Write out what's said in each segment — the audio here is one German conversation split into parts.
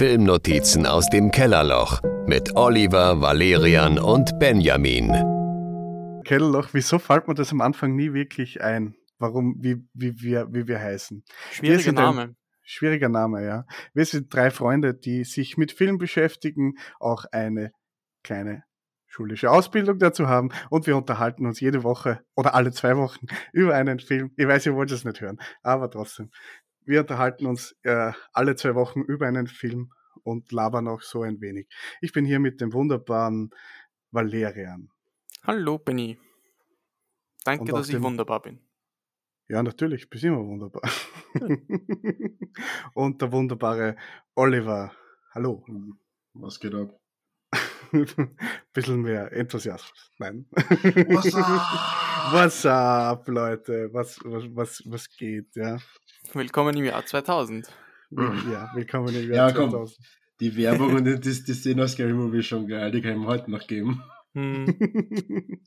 Filmnotizen aus dem Kellerloch mit Oliver, Valerian und Benjamin. Kellerloch, wieso fällt mir das am Anfang nie wirklich ein? Warum, wie, wie, wir, wie wir heißen? Schwieriger Name. Ein, schwieriger Name, ja. Wir sind drei Freunde, die sich mit Film beschäftigen, auch eine kleine schulische Ausbildung dazu haben und wir unterhalten uns jede Woche oder alle zwei Wochen über einen Film. Ich weiß, ihr wollt es nicht hören, aber trotzdem. Wir unterhalten uns äh, alle zwei Wochen über einen Film und labern auch so ein wenig. Ich bin hier mit dem wunderbaren Valerian. Hallo, Benny. Danke, dass ich wunderbar bin. Ja, natürlich, bist immer wunderbar. und der wunderbare Oliver. Hallo. Was geht ab? bisschen mehr Enthusiasmus. Nein. What's up? What's up, Leute? Was, was, was, was geht, ja? Willkommen im Jahr 2000. Ja, willkommen im Jahr ja, 2000. Komm. Die Werbung und die, die Szene aus Scary Movie schon geil, die kann ich mir heute noch geben. Hm.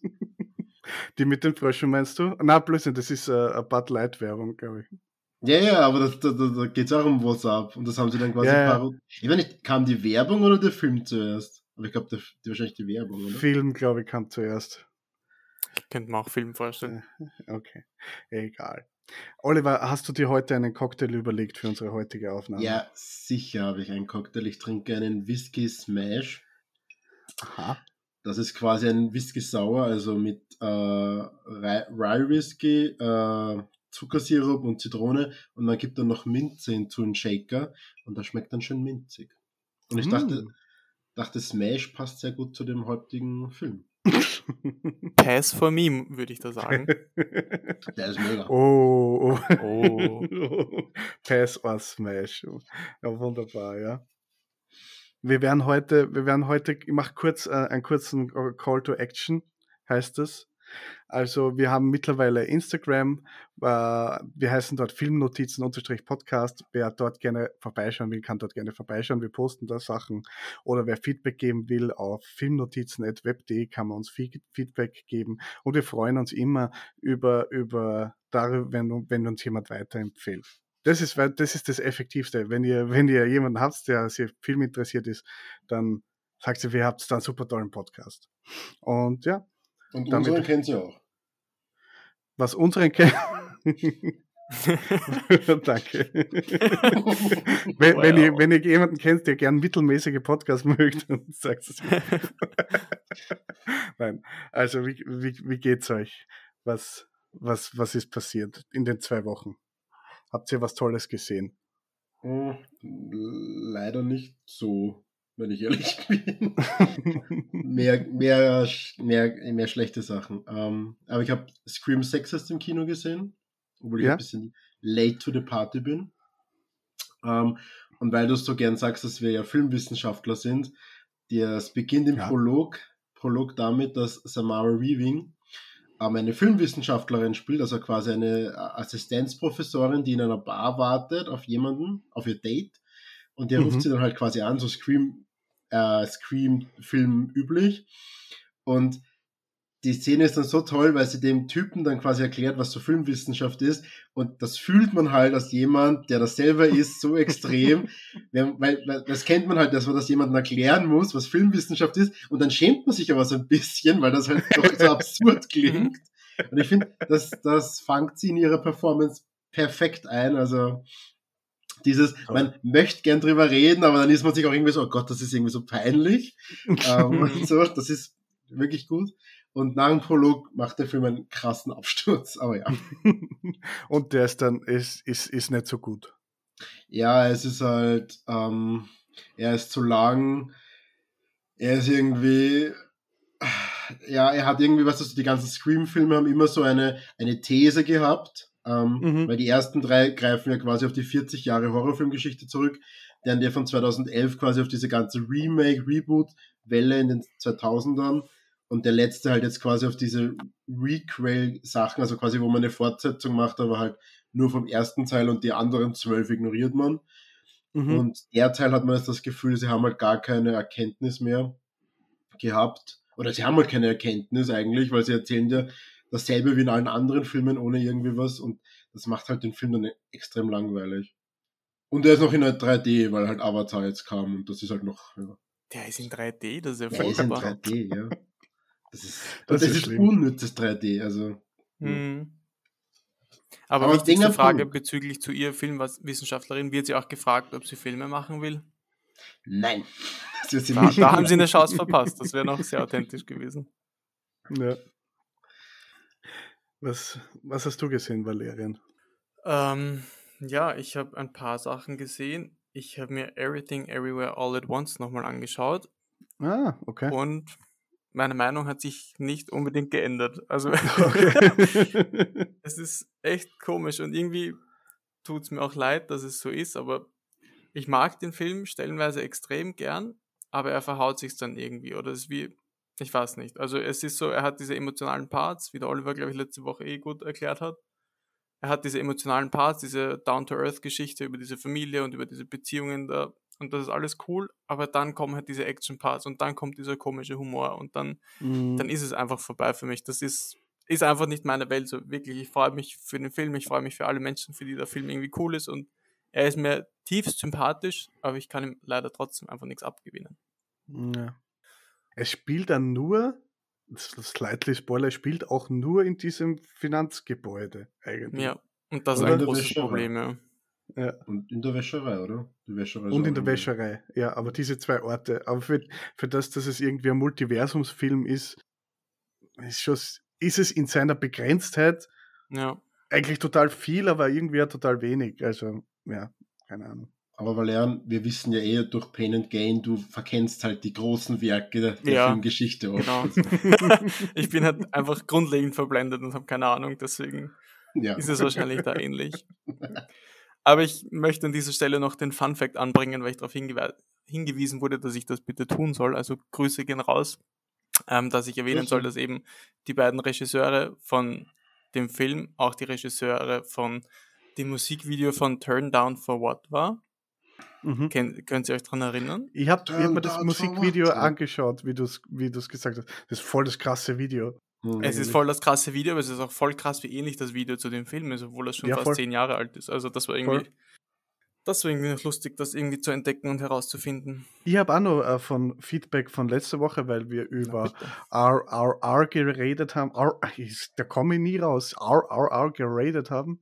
die mit den Fröschen meinst du? Na, Blödsinn, das ist uh, eine Bud Light Werbung, glaube ich. Ja, ja, aber da, da, da geht es auch um WhatsApp und das haben sie dann quasi ja, ja. Ich weiß nicht, kam die Werbung oder der Film zuerst? Aber ich glaube, wahrscheinlich die Werbung, oder? Film, glaube ich, kam zuerst. Ich könnte mir auch Film vorstellen. Äh, okay, egal. Oliver, hast du dir heute einen Cocktail überlegt für unsere heutige Aufnahme? Ja, sicher habe ich einen Cocktail. Ich trinke einen Whisky Smash. Aha. Das ist quasi ein Whisky Sauer, also mit äh, Rye Whisky, äh, Zuckersirup und Zitrone und man gibt dann noch Minze hinzu, einen Shaker und das schmeckt dann schön minzig. Und ich mm. dachte, dachte, Smash passt sehr gut zu dem heutigen Film. Pass for me, würde ich da sagen. Der ist mega. Oh, oh. oh. Pass or Smash. Ja, wunderbar, ja. Wir werden heute, wir werden heute, ich mache kurz äh, einen kurzen Call to Action, heißt es. Also wir haben mittlerweile Instagram, äh, wir heißen dort Filmnotizen-Podcast. Wer dort gerne vorbeischauen will, kann dort gerne vorbeischauen. Wir posten da Sachen. Oder wer Feedback geben will, auf filmnotizen.web.de kann man uns Feedback geben. Und wir freuen uns immer über, über darüber, wenn, wenn uns jemand weiterempfiehlt. Das ist, das ist das Effektivste. Wenn ihr, wenn ihr jemanden habt, der sehr Film interessiert ist, dann sagt ihr, wir habt da einen super tollen Podcast. Und ja, und damit, unseren kennt sie auch. Was unseren kennt. Danke. wenn, wow. wenn, ihr, wenn ihr jemanden kennt, der gern mittelmäßige Podcasts mögt, dann sagt es mir. Nein, also wie, wie, wie geht's euch? Was, was, was ist passiert in den zwei Wochen? Habt ihr was Tolles gesehen? Hm, leider nicht so wenn ich ehrlich bin. mehr, mehr, mehr, mehr schlechte Sachen. Ähm, aber ich habe Scream 6 erst im Kino gesehen, obwohl ich ja? ein bisschen late to the party bin. Ähm, und weil du es so gern sagst, dass wir ja Filmwissenschaftler sind, das beginnt im ja. Prolog, Prolog damit, dass Samara Weaving ähm, eine Filmwissenschaftlerin spielt, also quasi eine Assistenzprofessorin, die in einer Bar wartet auf jemanden, auf ihr Date. Und der mhm. ruft sie dann halt quasi an, so Scream äh, Scream-Film üblich. Und die Szene ist dann so toll, weil sie dem Typen dann quasi erklärt, was so Filmwissenschaft ist. Und das fühlt man halt als jemand, der das selber ist, so extrem. weil, weil das kennt man halt, dass man das jemandem erklären muss, was Filmwissenschaft ist. Und dann schämt man sich aber so ein bisschen, weil das halt doch so absurd klingt. Und ich finde, das, das fangt sie in ihrer Performance perfekt ein. Also dieses, man möchte gern drüber reden, aber dann ist man sich auch irgendwie so, oh Gott, das ist irgendwie so peinlich. ähm, so, das ist wirklich gut. Und nach dem Prolog macht der Film einen krassen Absturz, aber ja. Und der ist dann, ist, ist, ist nicht so gut. Ja, es ist halt, ähm, er ist zu lang, er ist irgendwie, ja, er hat irgendwie, was weißt du, die ganzen Scream-Filme haben immer so eine, eine These gehabt, ähm, mhm. Weil die ersten drei greifen ja quasi auf die 40 Jahre Horrorfilmgeschichte zurück, deren der von 2011 quasi auf diese ganze Remake, Reboot-Welle in den 2000ern und der letzte halt jetzt quasi auf diese Requel-Sachen, also quasi wo man eine Fortsetzung macht, aber halt nur vom ersten Teil und die anderen zwölf ignoriert man. Mhm. Und der Teil hat man jetzt das Gefühl, sie haben halt gar keine Erkenntnis mehr gehabt. Oder sie haben halt keine Erkenntnis eigentlich, weil sie erzählen ja dasselbe wie in allen anderen Filmen ohne irgendwie was und das macht halt den Film dann extrem langweilig. Und der ist noch in 3D, weil halt Avatar jetzt kam und das ist halt noch. Ja. Der ist in 3D, das ist ja Der ist in furchtbar. 3D, ja. Das ist, Das das ist ist, unnützes 3D, also. Mhm. Aber, Aber wichtigste Frage Punkt. bezüglich zu ihr Filmwissenschaftlerin, wird sie auch gefragt, ob sie Filme machen will? Nein. Das wird sie Da, nicht da haben sie eine Chance verpasst. Das wäre noch sehr authentisch gewesen. Ja. Was, was hast du gesehen, Valerian? Ähm, ja, ich habe ein paar Sachen gesehen. Ich habe mir Everything Everywhere All at Once nochmal angeschaut Ah, okay. und meine Meinung hat sich nicht unbedingt geändert. Also okay. es ist echt komisch und irgendwie tut es mir auch leid, dass es so ist, aber ich mag den Film stellenweise extrem gern, aber er verhaut sich dann irgendwie oder es ist wie, ich weiß nicht. Also es ist so, er hat diese emotionalen Parts, wie der Oliver, glaube ich, letzte Woche eh gut erklärt hat. Er hat diese emotionalen Parts, diese Down-to-Earth-Geschichte über diese Familie und über diese Beziehungen da und das ist alles cool, aber dann kommen halt diese Action-Parts und dann kommt dieser komische Humor und dann Mhm. dann ist es einfach vorbei für mich. Das ist, ist einfach nicht meine Welt. So wirklich, ich freue mich für den Film, ich freue mich für alle Menschen, für die der Film irgendwie cool ist und er ist mir tiefst sympathisch, aber ich kann ihm leider trotzdem einfach nichts abgewinnen. Ja. Es spielt dann nur, das ist slightly Spoiler, es spielt auch nur in diesem Finanzgebäude eigentlich. Ja, und das ist ein großes. Problem, ja. Ja. Und in der Wäscherei, oder? Die Wäscherei Und in der Wäscherei, ja, aber diese zwei Orte. Aber für, für das, dass es irgendwie ein Multiversumsfilm ist, ist, schon, ist es in seiner Begrenztheit Ja, eigentlich total viel, aber irgendwie auch total wenig. Also, ja, keine Ahnung. Aber Valerian, wir wissen ja eh durch Pain and Gain, du verkennst halt die großen Werke der, Ja, Filmgeschichte oft. genau. ich bin halt einfach grundlegend verblendet und habe keine Ahnung, deswegen Ja. ist es wahrscheinlich da ähnlich. Aber ich möchte an dieser Stelle noch den Fun Fact anbringen, weil ich darauf hingewe hingewiesen wurde, dass ich das bitte tun soll. Also Grüße gehen raus, ähm, dass ich erwähnen Grüße. soll, dass eben die beiden Regisseure von dem Film auch die Regisseure von dem Musikvideo von Turn Down for What war. Mhm. Ken könnt ihr euch daran erinnern? Ich habe hab mir Turn das Musikvideo angeschaut, wie du es wie du's gesagt hast. Das ist voll das krasse Video. Hm. Es ist voll das krasse Video, aber es ist auch voll krass, wie ähnlich das Video zu dem Film ist, obwohl das schon Ja, fast voll. zehn Jahre alt ist. Also das war irgendwie, Voll. das war irgendwie noch lustig, das irgendwie zu entdecken und herauszufinden. Ich habe auch noch äh, von Feedback von letzter Woche, weil wir über. RRR geredet haben. R, ist- da komme ich nie raus. RRR geredet haben.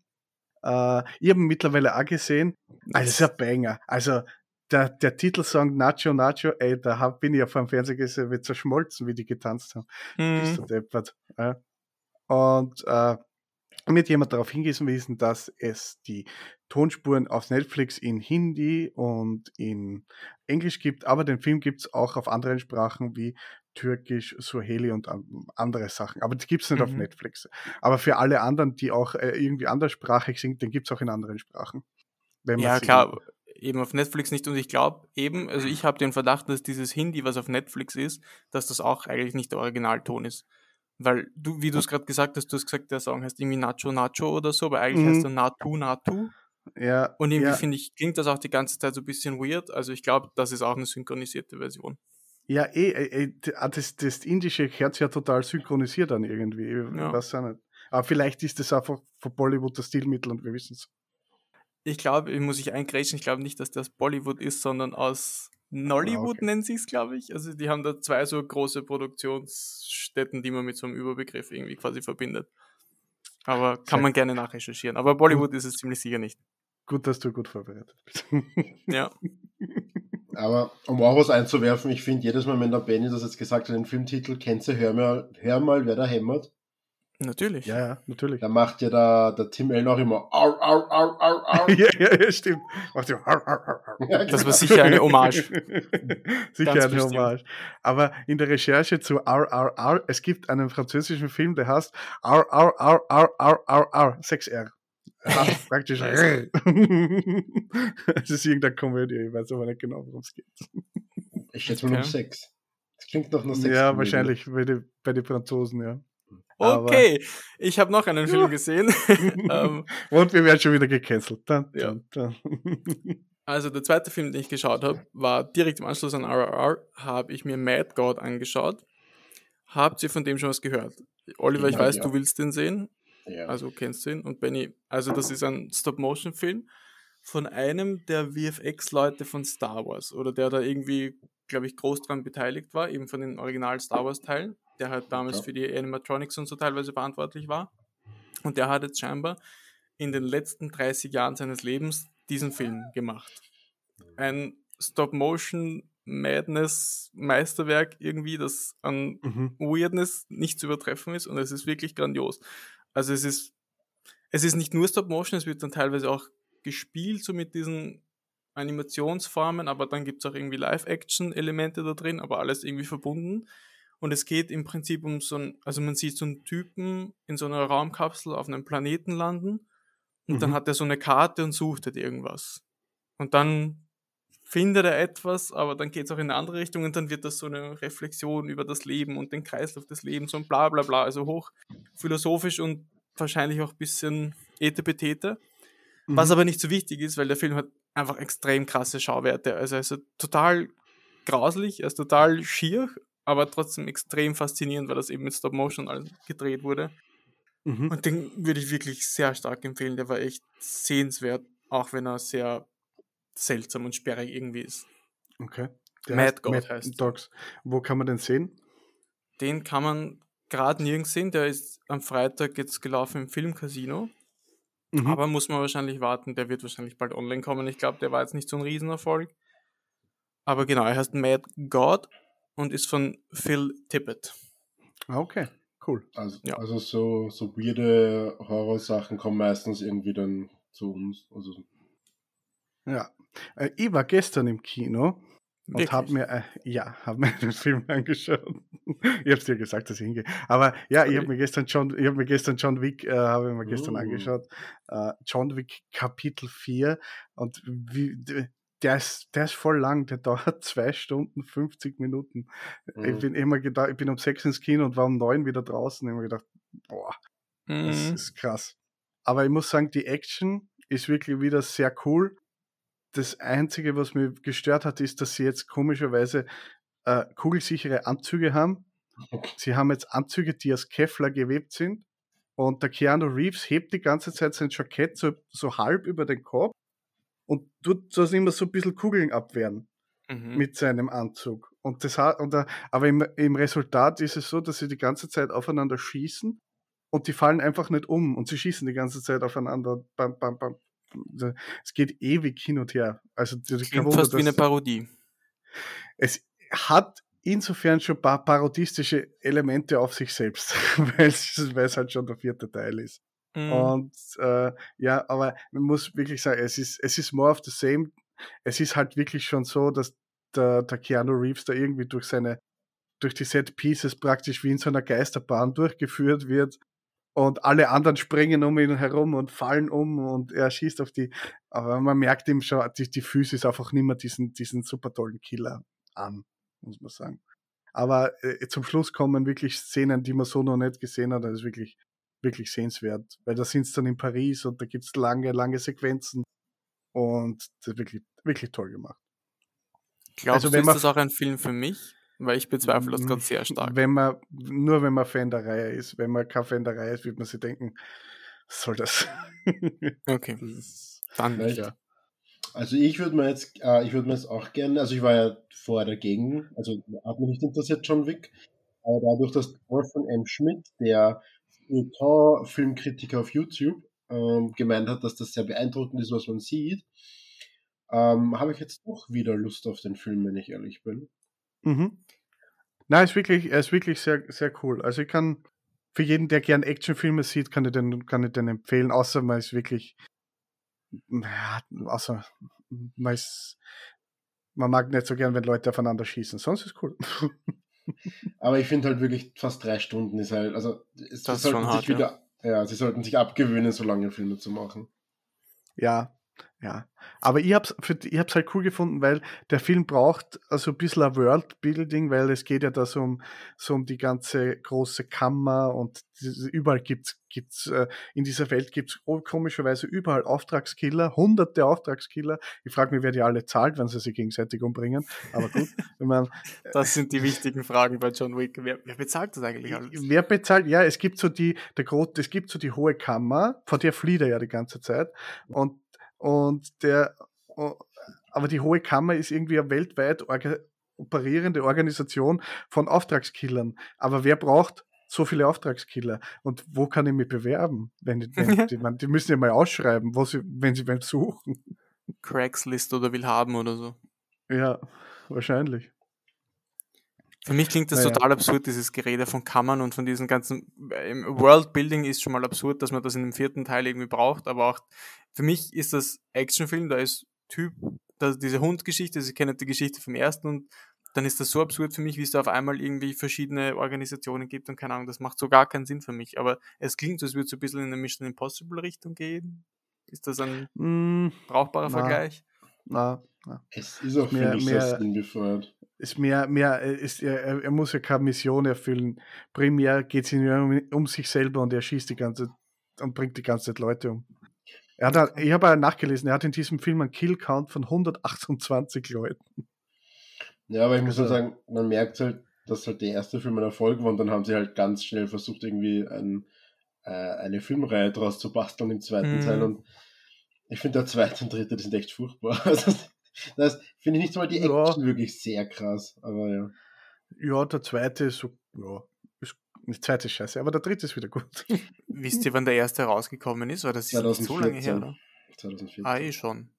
Äh, ich habe ihn mittlerweile auch gesehen. Also, das ist ein Banger. Also, der, der Titelsong Nacho Nacho, ey, da hab, bin ich ja vor dem Fernseher gesehen, wie zerschmolzen, wie die getanzt haben. Bist du Mhm. deppert. Ja. Und äh, mir hat jemand darauf hingewiesen, dass es die Tonspuren auf Netflix in Hindi und in Englisch gibt, aber den Film gibt es auch auf anderen Sprachen wie Türkisch, Swahili und an- andere Sachen. Aber die gibt es nicht auf Mhm. Netflix. Aber für alle anderen, die auch äh, irgendwie anderssprachig sind, den gibt es auch in anderen Sprachen. Ja, klar, eben auf Netflix nicht. Und ich glaube eben, also ich habe den Verdacht, dass dieses Hindi, was auf Netflix ist, dass das auch eigentlich nicht der Originalton ist. Weil du, wie du es gerade gesagt hast, du hast gesagt, der Song heißt irgendwie Nacho Nacho oder so, aber eigentlich Mhm. heißt er Natu Natu. Ja, Und irgendwie ja, finde ich, klingt das auch die ganze Zeit so ein bisschen weird. Also ich glaube, das ist auch eine synchronisierte Version. Ja eh, eh, eh, ah, das, das Indische hört sich ja total synchronisiert an irgendwie. Ich Ja. weiß auch nicht. Aber vielleicht ist das einfach von Bollywood das Stilmittel und wir wissen es. Ich glaube, ich muss ich eingrätschen, ich glaube nicht, dass das Bollywood ist, sondern aus Nollywood Ah, okay. nennen sie es, glaube ich. Also die haben da zwei so große Produktionsstätten, die man mit so einem Überbegriff irgendwie quasi verbindet. Aber kann Sehr- man gerne nachrecherchieren. Aber Bollywood ist es ziemlich sicher nicht. Gut, dass du gut vorbereitet bist. Ja. Aber um auch was einzuwerfen, ich finde jedes Mal, wenn der Benny das jetzt gesagt hat, den Filmtitel, kennst du, hör mal, hör mal, wer da hämmert. Natürlich. ja, ja, natürlich. Da macht ja der, der Tim Allen auch immer au, au, au, au, au. ja, ja, ja, stimmt. Macht ar, ar, ar, ar. Ja, Das war genau. sicher eine Hommage. Sicher Ganz eine bestimmt. Hommage. Aber in der Recherche zu RRR, es gibt einen französischen Film, der heißt RRRRRR, 6R. Ja, praktisch. Nice. Es ist irgendeine Komödie, ich weiß aber nicht genau, worum es geht. Ich schätze mal um. Sex. Das klingt nach einer Sex. Ja, wahrscheinlich bei den bei die Franzosen, ja. Okay, ich habe noch einen Ja. Film gesehen. ähm, Und wir werden schon wieder gecancelt. Dun, Ja. dun, dun. also der zweite Film, den ich geschaut habe, war direkt im Anschluss an RRR, habe ich mir Mad God angeschaut. Habt ihr von dem schon was gehört? Oliver, ich Ja, weiß, ja. du willst den sehen. Ja. Also kennst du ihn. Und Benny, also das ist ein Stop-Motion-Film. von einem der VFX-Leute von Star Wars oder der da irgendwie, glaube ich, groß dran beteiligt war, eben von den Original Star Wars-Teilen, der halt damals Ja. für die Animatronics und so teilweise verantwortlich war. Und der hat jetzt scheinbar in den letzten 30 Jahren seines Lebens diesen Film gemacht. Ein Stop-Motion-Madness-Meisterwerk irgendwie, das an Mhm. Weirdness nicht zu übertreffen ist und es ist wirklich grandios. Also es ist, es ist nicht nur Stop Motion, es wird dann teilweise auch gespielt, so mit diesen Animationsformen, aber dann gibt es auch irgendwie Live-Action-Elemente da drin, aber alles irgendwie verbunden. Und es geht im Prinzip um so ein, also man sieht so einen Typen in so einer Raumkapsel auf einem Planeten landen und dann Mhm. hat er so eine Karte und sucht halt irgendwas. Und dann findet er etwas, aber dann geht es auch in eine andere Richtung und dann wird das so eine Reflexion über das Leben und den Kreislauf des Lebens und bla bla bla. Also hoch philosophisch und wahrscheinlich auch ein bisschen etepetete. Was Mhm. aber nicht so wichtig ist, weil der Film hat einfach extrem krasse Schauwerte. Also er ist total grauslich, er ist total schier, aber trotzdem extrem faszinierend, weil das eben mit Stop Motion alles gedreht wurde. Mhm. Und den würde ich wirklich sehr stark empfehlen. Der war echt sehenswert, auch wenn er sehr seltsam und sperrig irgendwie ist. Okay. Der Mad heißt God Mad heißt. Dogs. Wo kann man den sehen? Den kann man gerade nirgends sehen. Der ist am Freitag jetzt gelaufen im Filmcasino. Mhm. Aber muss man wahrscheinlich warten. Der wird wahrscheinlich bald online kommen. Ich glaube, der war jetzt nicht so ein Riesenerfolg. Aber genau, er heißt Mad God und ist von Phil Tippett. Ah, okay, cool. Also, Ja. also so, so weirde Horrorsachen kommen meistens irgendwie dann zu uns. Also, Ja. Äh, ich war gestern im Kino und habe mir, äh, ja, hab mir den Film angeschaut. ich hab's dir gesagt, dass ich hingehe. Aber ja, ich habe mir gestern John, ich habe mir gestern John Wick, äh, habe ich mir gestern Oh. angeschaut. Äh, John Wick Kapitel 4 und wie, der ist, der ist voll lang, der dauert zwei Stunden, 50 Minuten. Ich Mhm. bin immer gedacht, ich bin um sechs ins Kino und war um neun wieder draußen. Ich habe mir gedacht, boah, das Mhm. ist krass. Aber ich muss sagen, die Action ist wirklich wieder sehr cool. Das Einzige, was mich gestört hat, ist, dass sie jetzt komischerweise äh, kugelsichere Anzüge haben. Sie haben jetzt Anzüge, die aus Kevlar gewebt sind. Und der Keanu Reeves hebt die ganze Zeit sein Jackett so, so halb über den Kopf und tut so immer so ein bisschen Kugeln abwehren Mhm. mit seinem Anzug. Und das hat, und, da- aber im, im Resultat ist es so, dass sie die ganze Zeit aufeinander schießen und die fallen einfach nicht um und sie schießen die ganze Zeit aufeinander. Bam, bam, bam. Es geht ewig hin und her. Also kein Klingt Wunder, fast wie eine Parodie. es hat insofern schon ein paar parodistische Elemente auf sich selbst, weil es weil es halt schon der vierte Teil ist. Mhm. Und äh, ja, aber man muss wirklich sagen, es ist, es ist more of the same. Es ist halt wirklich schon so, dass der, der Keanu Reeves da irgendwie durch seine, durch die Set Pieces praktisch wie in so einer Geisterbahn durchgeführt wird. Und alle anderen springen um ihn herum und fallen um und er schießt auf die. Aber man merkt ihm schon, die, die Füße ist einfach nicht mehr diesen, diesen super tollen Killer an, muss man sagen. Aber äh, zum Schluss kommen wirklich Szenen, die man so noch nicht gesehen hat. Das ist wirklich, wirklich sehenswert. Weil da sind es dann in Paris und da gibt es lange, lange Sequenzen. Und das ist wirklich, wirklich toll gemacht. Glaubst also du, wenn ist man- das auch ein Film für mich? Weil ich bezweifle das gerade sehr stark. Wenn man, nur wenn man Fan der Reihe ist. Wenn man kein Fan der Reihe ist, wird man sich denken, was soll das? Okay, das ist, dann nicht. ja. also ich würde mir jetzt, äh, ich würde mir jetzt auch gerne, also ich war ja vorher dagegen, also hat mich nicht interessiert John Wick, aber dadurch, dass Wolfgang M. Schmidt, der Filmkritiker auf YouTube, ähm, gemeint hat, dass das sehr beeindruckend ist, was man sieht, ähm, habe ich jetzt doch wieder Lust auf den Film, wenn ich ehrlich bin. Mhm. Nein, ist wirklich, er ist wirklich sehr, sehr cool. Also ich kann, für jeden, der gern Actionfilme sieht, kann ich den, kann ich den empfehlen, außer man ist wirklich, ja, außer man ist, man mag nicht so gern, wenn Leute aufeinander schießen. Sonst ist cool. Aber ich finde halt wirklich fast drei Stunden ist halt, also es, Das ist sie sollten schon sich hart, ja. wieder, ja. sie sollten sich abgewöhnen, so lange Filme zu machen. Ja, ja. Aber ich hab's, für, ich hab's halt cool gefunden, weil der Film braucht also ein bisschen ein Worldbuilding, weil es geht ja da so um, so um die ganze große Kammer und überall gibt's, gibt's, äh, in dieser Welt gibt's oh, komischerweise überall Auftragskiller, hunderte Auftragskiller. Ich frage mich, wer die alle zahlt, wenn sie sich gegenseitig umbringen. Aber gut, wenn man, Das sind die wichtigen Fragen bei John Wick. Wer, wer bezahlt das eigentlich alles? Wer bezahlt? Ja, es gibt so die, der Gro es gibt so die hohe Kammer, vor der flieht er ja die ganze Zeit. Und, und der, aber die Hohe Kammer ist irgendwie eine weltweit orga operierende Organisation von Auftragskillern. Aber wer braucht so viele Auftragskiller? Und wo kann ich mich bewerben? Wenn, wenn die, man, die müssen ja mal ausschreiben, wo sie, wenn sie wen suchen. Craigslist oder will haben oder so. Ja, wahrscheinlich. Für mich klingt das Naja. total absurd, dieses Gerede von Kammern und von diesen ganzen. Im Worldbuilding ist schon mal absurd, dass man das in dem vierten Teil irgendwie braucht, aber auch für mich ist das Actionfilm, da ist Typ, da, diese Hundgeschichte, also ich kenne die Geschichte vom ersten und dann ist das so absurd für mich, wie es da auf einmal irgendwie verschiedene Organisationen gibt und keine Ahnung, das macht so gar keinen Sinn für mich. Aber es klingt so, als würde es so ein bisschen in eine Mission Impossible Richtung gehen. Ist das ein Mm, brauchbarer Na. Vergleich? na, na. Es ist auch, Mehr- mehr-. Ist mehr, mehr, äh, ist, er, er muss ja keine Mission erfüllen. Primär geht es ihm ja um, um sich selber und er schießt die ganze und bringt die ganze Zeit Leute um. Er hat, halt- ich habe ja nachgelesen, er hat in diesem Film einen Kill-Count von 128 Leuten. Ja, aber ich muss Also- halt sagen, man merkt halt, dass halt der erste Film ein Erfolg war und dann haben sie halt ganz schnell versucht, irgendwie ein, äh, eine Filmreihe draus zu basteln im zweiten Mhm. Teil und ich finde der zweite und dritte, die sind echt furchtbar. Also, das finde ich nicht mal die Ja. Action wirklich sehr krass, aber ja. Ja, der zweite ist so, ja, ist, der zweite ist scheiße, aber der dritte ist wieder gut. Wisst ihr, wann der erste rausgekommen ist? Oder das ist nicht so lange her, 2014. oder? 2014. Ah, eh schon.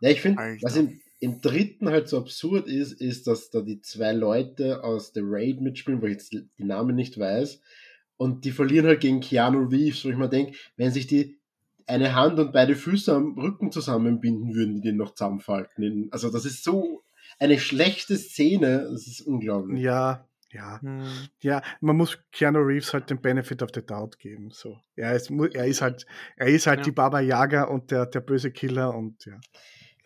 Ja, ich finde, was im, im dritten halt so absurd ist, ist, dass da die zwei Leute aus The Raid mitspielen, wo ich jetzt die Namen nicht weiß, und die verlieren halt gegen Keanu Reeves, wo ich mir denke, wenn sich die eine Hand und beide Füße am Rücken zusammenbinden würden, die den noch zusammenfalten. Also das ist so eine schlechte Szene, das ist unglaublich. Ja, ja, Hm. ja, man muss Keanu Reeves halt den Benefit of the Doubt geben. So. Er, ist, er ist halt, er ist halt Ja. die Baba Yaga und der, der böse Killer und ja.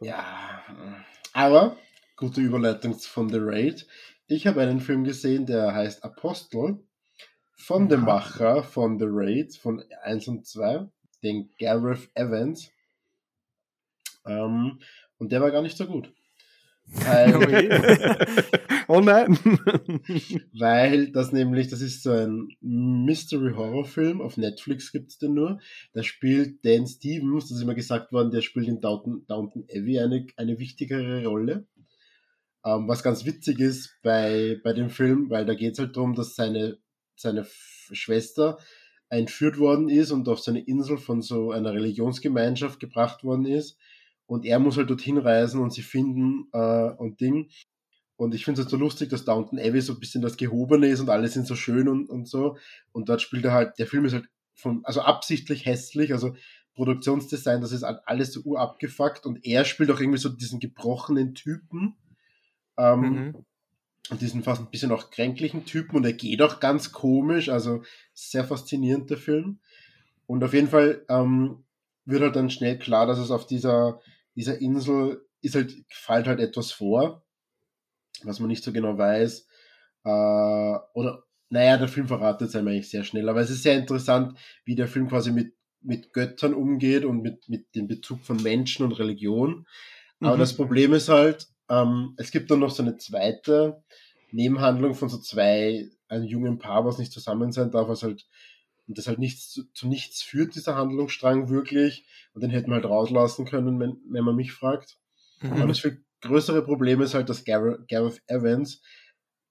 Ja, aber gute Überleitung von The Raid. Ich habe einen Film gesehen, der heißt Apostel von dem. Macher von The Raid von 1 und 2, den Gareth Evans. Ähm, und der war gar nicht so gut. Weil, oh nein. weil das nämlich, das ist so ein Mystery-Horror-Film, auf Netflix gibt es den nur. Da spielt Dan Stevens, das ist immer gesagt worden, der spielt in Downton, Downton Abbey eine, eine wichtigere Rolle. Ähm, was ganz witzig ist bei, bei dem Film, weil da geht es halt darum, dass seine, seine Schwester entführt worden ist und auf so eine Insel von so einer Religionsgemeinschaft gebracht worden ist. Und er muss halt dorthin reisen und sie finden äh, und Ding. Und ich finde es halt so lustig, dass Downton Abbey so ein bisschen das Gehobene ist und alle sind so schön und, und so. Und dort spielt er halt, der Film ist halt von, also absichtlich hässlich, also Produktionsdesign, das ist halt alles so urabgefuckt und er spielt auch irgendwie so diesen gebrochenen Typen. Ähm, Mhm. Und diesen fast ein bisschen auch kränklichen Typen und er geht auch ganz komisch, also sehr faszinierend der Film. Und auf jeden Fall ähm, wird halt dann schnell klar, dass es auf dieser, dieser Insel ist halt, fällt halt etwas vor, was man nicht so genau weiß. Äh, oder, naja, der Film verratet es einem eigentlich sehr schnell, aber es ist sehr interessant, wie der Film quasi mit, mit Göttern umgeht und mit, mit dem Bezug von Menschen und Religion. Aber Mhm. das Problem ist halt, ähm, es gibt dann noch so eine zweite Nebenhandlung von so zwei, einem jungen Paar, was nicht zusammen sein darf, was halt, und das halt nichts zu, zu nichts führt, dieser Handlungsstrang wirklich. Und den hätten wir halt rauslassen können, wenn, wenn man mich fragt. Aber Mhm. das viel größere Problem ist halt, dass Gareth, Gareth Evans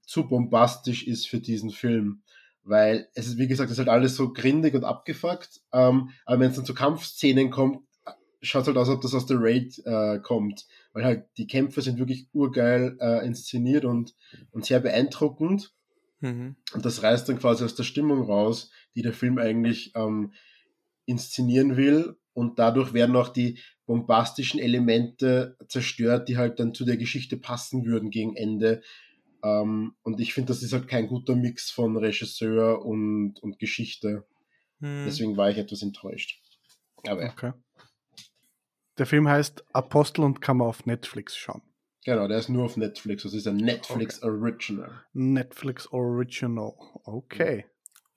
zu bombastisch ist für diesen Film. Weil es ist, wie gesagt, es ist halt alles so grindig und abgefuckt. Ähm, aber wenn es dann zu Kampfszenen kommt, schaut halt aus, ob das aus der Raid äh, kommt. Weil halt die Kämpfe sind wirklich urgeil äh, inszeniert und, und sehr beeindruckend. Mhm. Und das reißt dann quasi aus der Stimmung raus, die der Film eigentlich ähm, inszenieren will. Und dadurch werden auch die bombastischen Elemente zerstört, die halt dann zu der Geschichte passen würden gegen Ende. Ähm, und ich finde, das ist halt kein guter Mix von Regisseur und, und Geschichte. Mhm. Deswegen war ich etwas enttäuscht. Aber ja, Okay. Der Film heißt Apostel und kann man auf Netflix schauen. genau, der ist nur auf Netflix. Das ist ein Netflix Original. Netflix Original. Okay.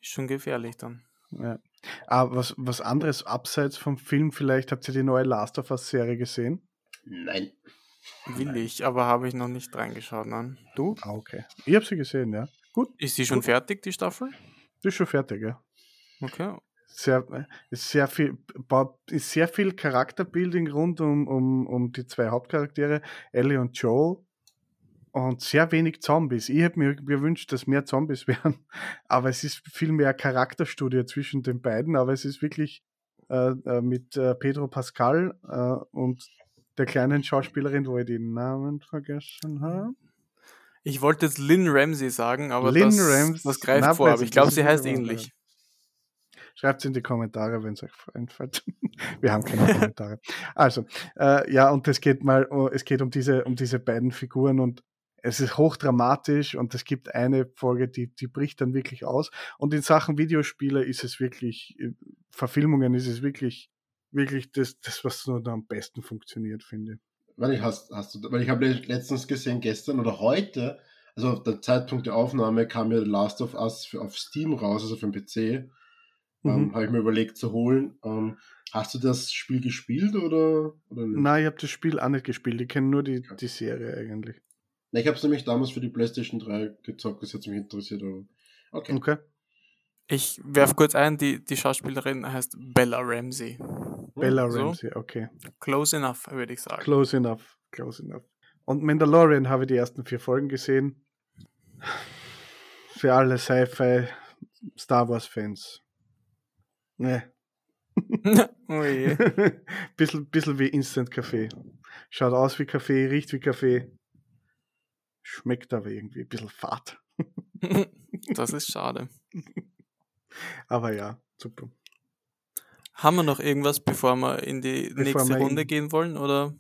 Ist schon gefährlich dann. Ja. Aber was, was anderes abseits vom Film, vielleicht habt ihr die neue Last of Us Serie gesehen? Nein. Will ich, aber habe ich noch nicht reingeschaut. Nein. Du? Ah, okay. Ich habe sie gesehen, ja. Gut, Ist die schon Gut. fertig, die Staffel? die ist schon fertig, ja. Okay. Sehr, ist sehr viel, ist sehr viel Charakterbuilding rund um, um, um die zwei Hauptcharaktere, Ellie und Joel. Und sehr wenig Zombies. Ich hätte mir gewünscht, dass mehr Zombies wären. Aber es ist viel mehr Charakterstudie zwischen den beiden. Aber es ist wirklich äh, äh mit äh, Pedro Pascal äh, und der kleinen Schauspielerin, wo ich den Namen vergessen habe. Ich wollte jetzt Lynn Ramsey sagen, aber Lynn das, Ramsey, das greift vor. Aber ich glaube, sie heißt ähnlich. Schreibt es in die Kommentare, wenn es euch einfällt. Wir haben keine Kommentare. Also, äh, ja, und es geht mal, oh, es geht um diese, um diese beiden Figuren und es ist hochdramatisch und es gibt eine Folge, die, die bricht dann wirklich aus. Und in Sachen Videospiele ist es wirklich, äh, Verfilmungen ist es wirklich, wirklich das, das was nur am besten funktioniert, finde ich. Weil ich, hast, hast du, weil ich habe letztens gesehen, gestern oder heute, also auf der Zeitpunkt der Aufnahme kam ja Last of Us für, auf Steam raus, also für den PC. Ähm, mhm. Ähm, habe ich mir überlegt zu holen. Ähm, hast du das Spiel gespielt oder, oder nicht? Nein, ich habe das Spiel auch nicht gespielt. Ich kenne nur die, die Serie eigentlich. Ich habe es nämlich damals für die PlayStation 3 gezockt, das hat mich interessiert. Aber okay. okay. Ich werfe kurz ein, die, die Schauspielerin heißt Bella Ramsey. Bella so. Ramsey, okay. Close enough, würde ich sagen. Close enough, close enough. Und Mandalorian habe ich die ersten vier Folgen gesehen. Für alle Sci-Fi Star Wars Fans. Ne. oh je. bisschen, bisschen wie Instant Kaffee. Schaut aus wie Kaffee, riecht wie Kaffee. Schmeckt aber irgendwie ein bisschen fad. das ist schade. Aber ja, super. Haben wir noch irgendwas, bevor wir in die bevor nächste Runde gehen wollen oder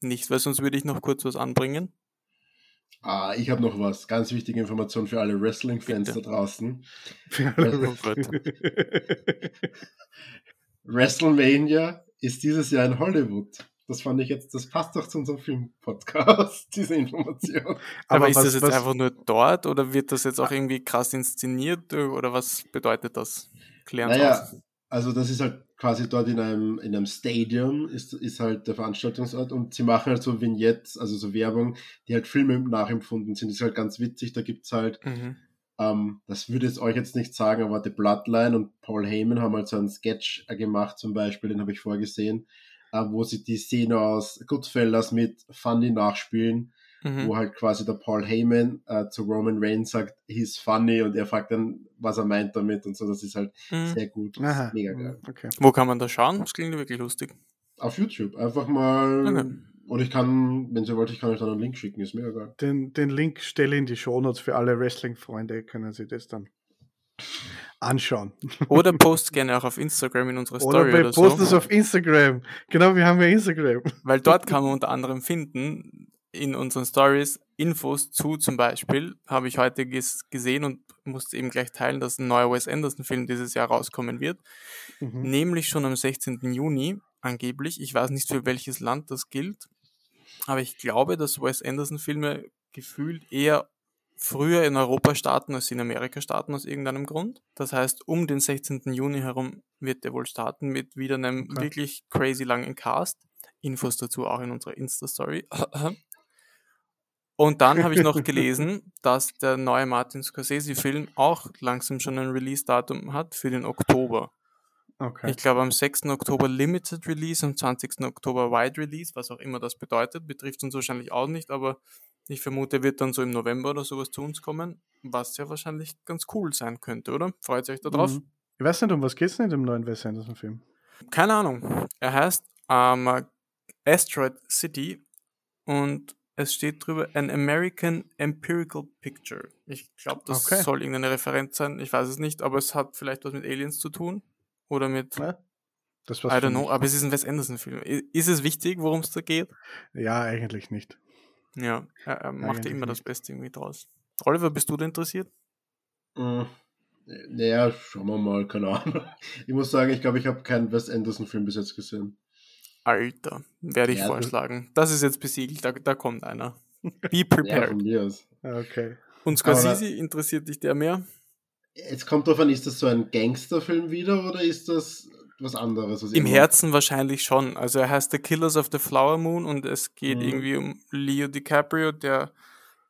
nicht? Weil sonst würde ich noch kurz was anbringen. Ah, ich habe noch was. Ganz wichtige Information für alle Wrestling-Fans da draußen. Für alle WrestleMania ist dieses Jahr in Hollywood. Das fand ich jetzt, das passt doch zu unserem Film-Podcast, diese Information. Aber, Aber ist was, das jetzt was? einfach nur dort oder wird das jetzt auch irgendwie krass inszeniert oder was bedeutet das? Klären naja, also das ist halt quasi dort in einem, in einem Stadium ist, ist halt der Veranstaltungsort und sie machen halt so Vignettes, also so Werbung, die halt Filme nachempfunden sind. Das ist halt ganz witzig, da gibt's halt, mhm. ähm, das würde ich euch jetzt nicht sagen, aber The Bloodline und Paul Heyman haben halt so einen Sketch gemacht zum Beispiel, den habe ich vorgesehen, äh, wo sie die Szene aus Goodfellas mit Funny nachspielen mhm. wo halt quasi der Paul Heyman äh, zu Roman Reigns sagt, he's funny und er fragt dann, was er meint damit und so. Das ist halt mhm. sehr gut. Aha. mega geil. Okay. Wo kann man das schauen? Das klingt wirklich lustig. Auf YouTube. Einfach mal. Okay. Und ich kann, wenn Sie wollt, ich kann euch dann einen Link schicken, ist mir egal. Den, den Link stelle in die Shownotes für alle Wrestling-Freunde, können Sie das dann anschauen. Oder post gerne auch auf Instagram in unserer Story oder, oder post so. es auf Instagram. Genau, wir haben ja Instagram. Weil dort kann man unter anderem finden, in unseren Stories Infos zu zum Beispiel, habe ich heute ges gesehen und musste eben gleich teilen, dass ein neuer Wes Anderson-Film dieses Jahr rauskommen wird. Mhm. Nämlich schon am 16. Juni, angeblich. Ich weiß nicht, für welches Land das gilt. Aber ich glaube, dass Wes Anderson-Filme gefühlt eher früher in Europa starten als in Amerika starten aus irgendeinem Grund. Das heißt, um den 16. Juni herum wird der wohl starten mit wieder einem okay. wirklich crazy langen Cast. Infos dazu auch in unserer Insta-Story. Und dann habe ich noch gelesen, dass der neue Martin Scorsese-Film auch langsam schon ein Release-Datum hat für den Oktober. Okay. Ich glaube am 6. Oktober Limited Release, am 20. Oktober Wide Release, was auch immer das bedeutet, betrifft uns wahrscheinlich auch nicht, aber ich vermute, er wird dann so im November oder sowas zu uns kommen, was ja wahrscheinlich ganz cool sein könnte, oder? Freut euch darauf? Mhm. Ich weiß nicht, um was geht es denn in dem neuen Wes Anderson-Film? Keine Ahnung. Er heißt ähm, Asteroid City und es steht drüber An American Empirical Picture. Ich glaube, das okay. soll irgendeine Referenz sein. Ich weiß es nicht, aber es hat vielleicht was mit Aliens zu tun. Oder mit. Ja, das I don't know, aber es ist ein Wes Anderson-Film. Ist es wichtig, worum es da geht? Ja, eigentlich nicht. Ja, er, er macht ja immer nicht. das Beste irgendwie draus. Oliver, bist du da interessiert? Hm. Naja, schauen wir mal, keine Ahnung. Ich muss sagen, ich glaube, ich habe keinen Wes Anderson-Film bis jetzt gesehen. Alter, werde ich ja, vorschlagen. Das ist jetzt besiegelt, da, da kommt einer. Be prepared. Ja, okay. Und Scorsese, interessiert dich der mehr? Jetzt kommt drauf an, ist das so ein Gangsterfilm wieder oder ist das was anderes? Im Herzen wahrscheinlich schon. Also er heißt The Killers of the Flower Moon und es geht mhm. irgendwie um Leo DiCaprio, der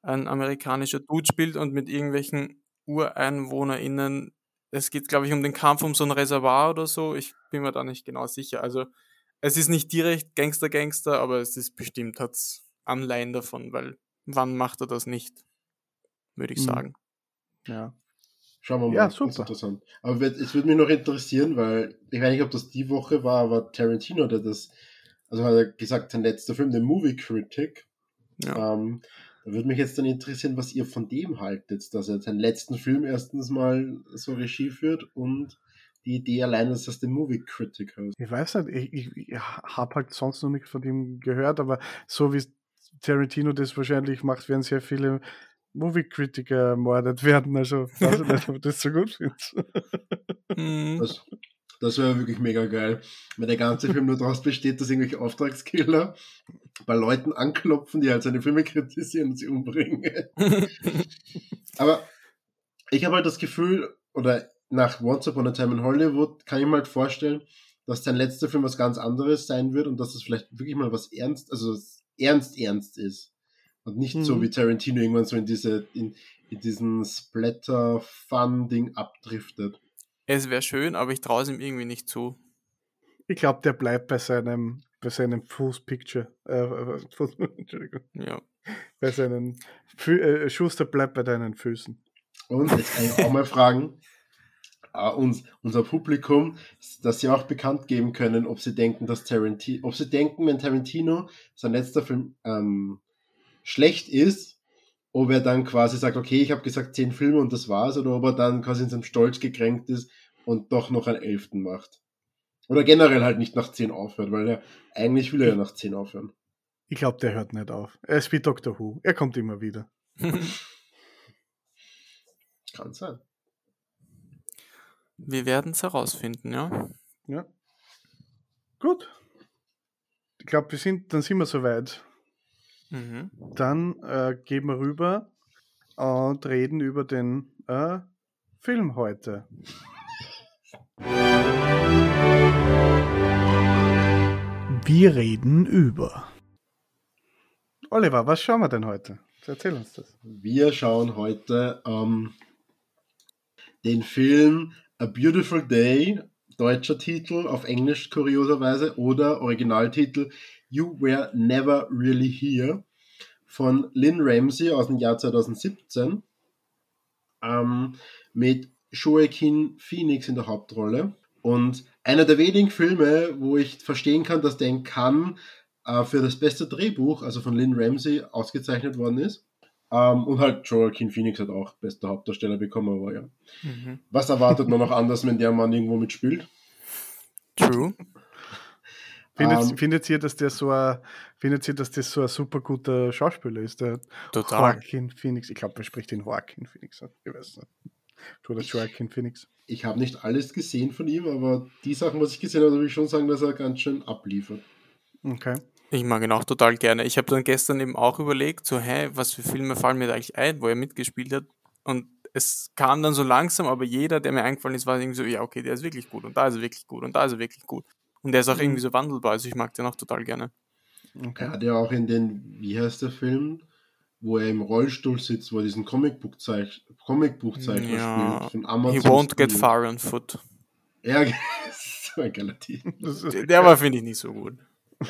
ein amerikanischer Dude spielt und mit irgendwelchen UreinwohnerInnen es geht, glaube ich, um den Kampf um so ein Reservoir oder so. Ich bin mir da nicht genau sicher. Also es ist nicht direkt Gangster-Gangster, aber es ist bestimmt, hat's Anleihen davon, weil wann macht er das nicht? Würde ich Mhm. sagen. Ja. Schauen wir mal. Ja, das ist super. Interessant. Aber es würde mich noch interessieren, weil ich weiß nicht, ob das die Woche war, aber Tarantino, der das, also hat er gesagt, sein letzter Film, The Movie Critic. Ja. Ähm, da würde mich jetzt dann interessieren, was ihr von dem haltet, dass er seinen letzten Film erstens mal so Regie führt und die Idee allein, dass das The Movie Critic heißt. Ich weiß nicht, ich, ich, ich habe halt sonst noch nichts von ihm gehört, aber so wie Tarantino das wahrscheinlich macht, werden sehr viele Movie-Kritiker ermordet werden. Also weiß ich nicht, ob ich das so gut finde. Mhm. Das, das wäre wirklich mega geil. Wenn der ganze Film nur daraus besteht, dass irgendwelche Auftragskiller bei Leuten anklopfen, die halt seine Filme kritisieren und sie umbringen. Aber ich habe halt das Gefühl, oder nach Once Upon a Time in Hollywood kann ich mir halt vorstellen, dass sein letzter Film was ganz anderes sein wird und dass es vielleicht wirklich mal was ernst, also ernst ernst ist. Und nicht so Mhm. wie Tarantino irgendwann so in diese, in, in diesen Splatter-Fun-Ding abdriftet. Es wäre schön, aber ich traue es ihm irgendwie nicht zu. Ich glaube, der bleibt bei seinem, bei seinem Fuß Picture. Äh, äh, Fuß, Entschuldigung. Ja. Bei seinen Fü äh, Schuster bleibt bei deinen Füßen. Und jetzt kann ich auch mal fragen, uns, unser Publikum, dass sie auch bekannt geben können, ob sie denken, dass Tarantino, ob sie denken, wenn Tarantino sein letzter Film ähm, schlecht ist, ob er dann quasi sagt, okay, ich habe gesagt zehn Filme und das war's, oder ob er dann quasi in seinem Stolz gekränkt ist und doch noch einen elften macht. Oder generell halt nicht nach zehn aufhört, weil er eigentlich will er ja nach zehn aufhören. Ich glaube, der hört nicht auf. Er ist wie Dr. Who. Er kommt immer wieder. Kann sein. Wir werden es herausfinden, ja. Ja. Gut. Ich glaube, wir sind, dann sind wir soweit. Mhm. Dann äh, gehen wir rüber und reden über den äh, Film heute. Wir reden über. Oliver, was schauen wir denn heute? Erzähl uns das. Wir schauen heute ähm, den Film A Beautiful Day, deutscher Titel, auf Englisch kurioserweise, oder Originaltitel You Were Never Really Here von Lynn Ramsey aus dem Jahr 2017 ähm, mit Joaquin Phoenix in der Hauptrolle. Und einer der wenigen Filme, wo ich verstehen kann, dass der in äh, für das beste Drehbuch, also von Lynn Ramsey, ausgezeichnet worden ist. Ähm, und halt Joaquin Phoenix hat auch bester Hauptdarsteller bekommen, aber ja. Mhm. Was erwartet man noch anders, wenn der Mann irgendwo mitspielt? True. Findet, Ähm, findet ihr, dass der so ein, findet ihr, dass das so ein super guter Schauspieler ist, der Total. Joaquin Phoenix? Ich glaube, man spricht den Joaquin Phoenix. an. Ich weiß nicht. Das Joaquin Phoenix. Ich habe nicht alles gesehen von ihm, aber die Sachen, was ich gesehen habe, würde ich schon sagen, dass er ganz schön abliefert. Okay. Ich mag ihn auch total gerne. Ich habe dann gestern eben auch überlegt, so, hä, was für Filme fallen mir da eigentlich ein, wo er mitgespielt hat. Und es kam dann so langsam, aber jeder, der mir eingefallen ist, war irgendwie so, ja, okay, der ist wirklich gut und da ist er wirklich gut und da ist er wirklich gut. Und der ist auch Mhm. irgendwie so wandelbar, also ich mag den auch total gerne. okay. Er hat ja auch in den, wie heißt der Film, wo er im Rollstuhl sitzt, wo er diesen Comicbuchzeich Comicbuchzeichner Ja, spielt. Von He Amazon won't get Studio. far on foot. Ja, das ist so ein geiler Titel. Der war, finde ich, nicht so gut.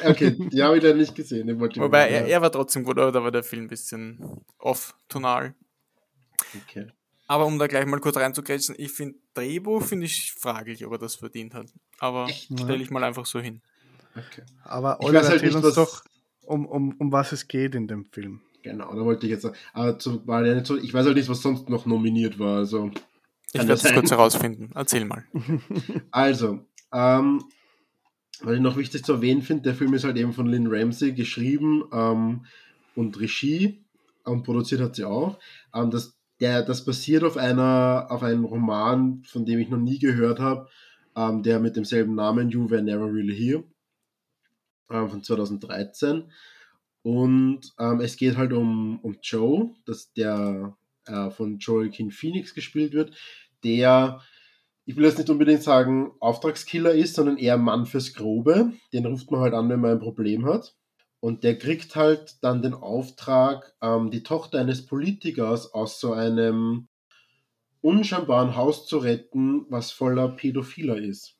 Okay, die habe ich leider nicht gesehen. Den wollte Wobei, er, er war trotzdem gut, aber da war der Film ein bisschen off-tonal. Okay. Aber um da gleich mal kurz reinzugrätschen, ich finde, Drehbuch finde ich fraglich, ob er das verdient hat. Aber stelle ich mal einfach so hin. okay. aber Ich Oliver, weiß halt erzähl nicht, uns was. doch, um, um, um was es geht in dem Film. Genau, da wollte ich jetzt sagen. Aber zu, war der nicht so, ich weiß halt nicht, was sonst noch nominiert war. Also, Ich werde das es kurz herausfinden. Erzähl mal. Also, ähm, was ich noch wichtig zu erwähnen finde, der Film ist halt eben von Lynn Ramsey geschrieben ähm, und Regie und produziert hat sie auch. Ähm, das, der, das basiert auf einer auf einem Roman, von dem ich noch nie gehört habe, ähm, der mit demselben Namen You Were Never Really Here ähm, von 2013. Und ähm, es geht halt um, um Joe, dass der äh, von Joaquin Phoenix gespielt wird, der ich will jetzt nicht unbedingt sagen, Auftragskiller ist, sondern eher Mann fürs Grobe. Den ruft man halt an, wenn man ein Problem hat. Und der kriegt halt dann den Auftrag, ähm, die Tochter eines Politikers aus so einem unscheinbar ein Haus zu retten, was voller Pädophiler ist.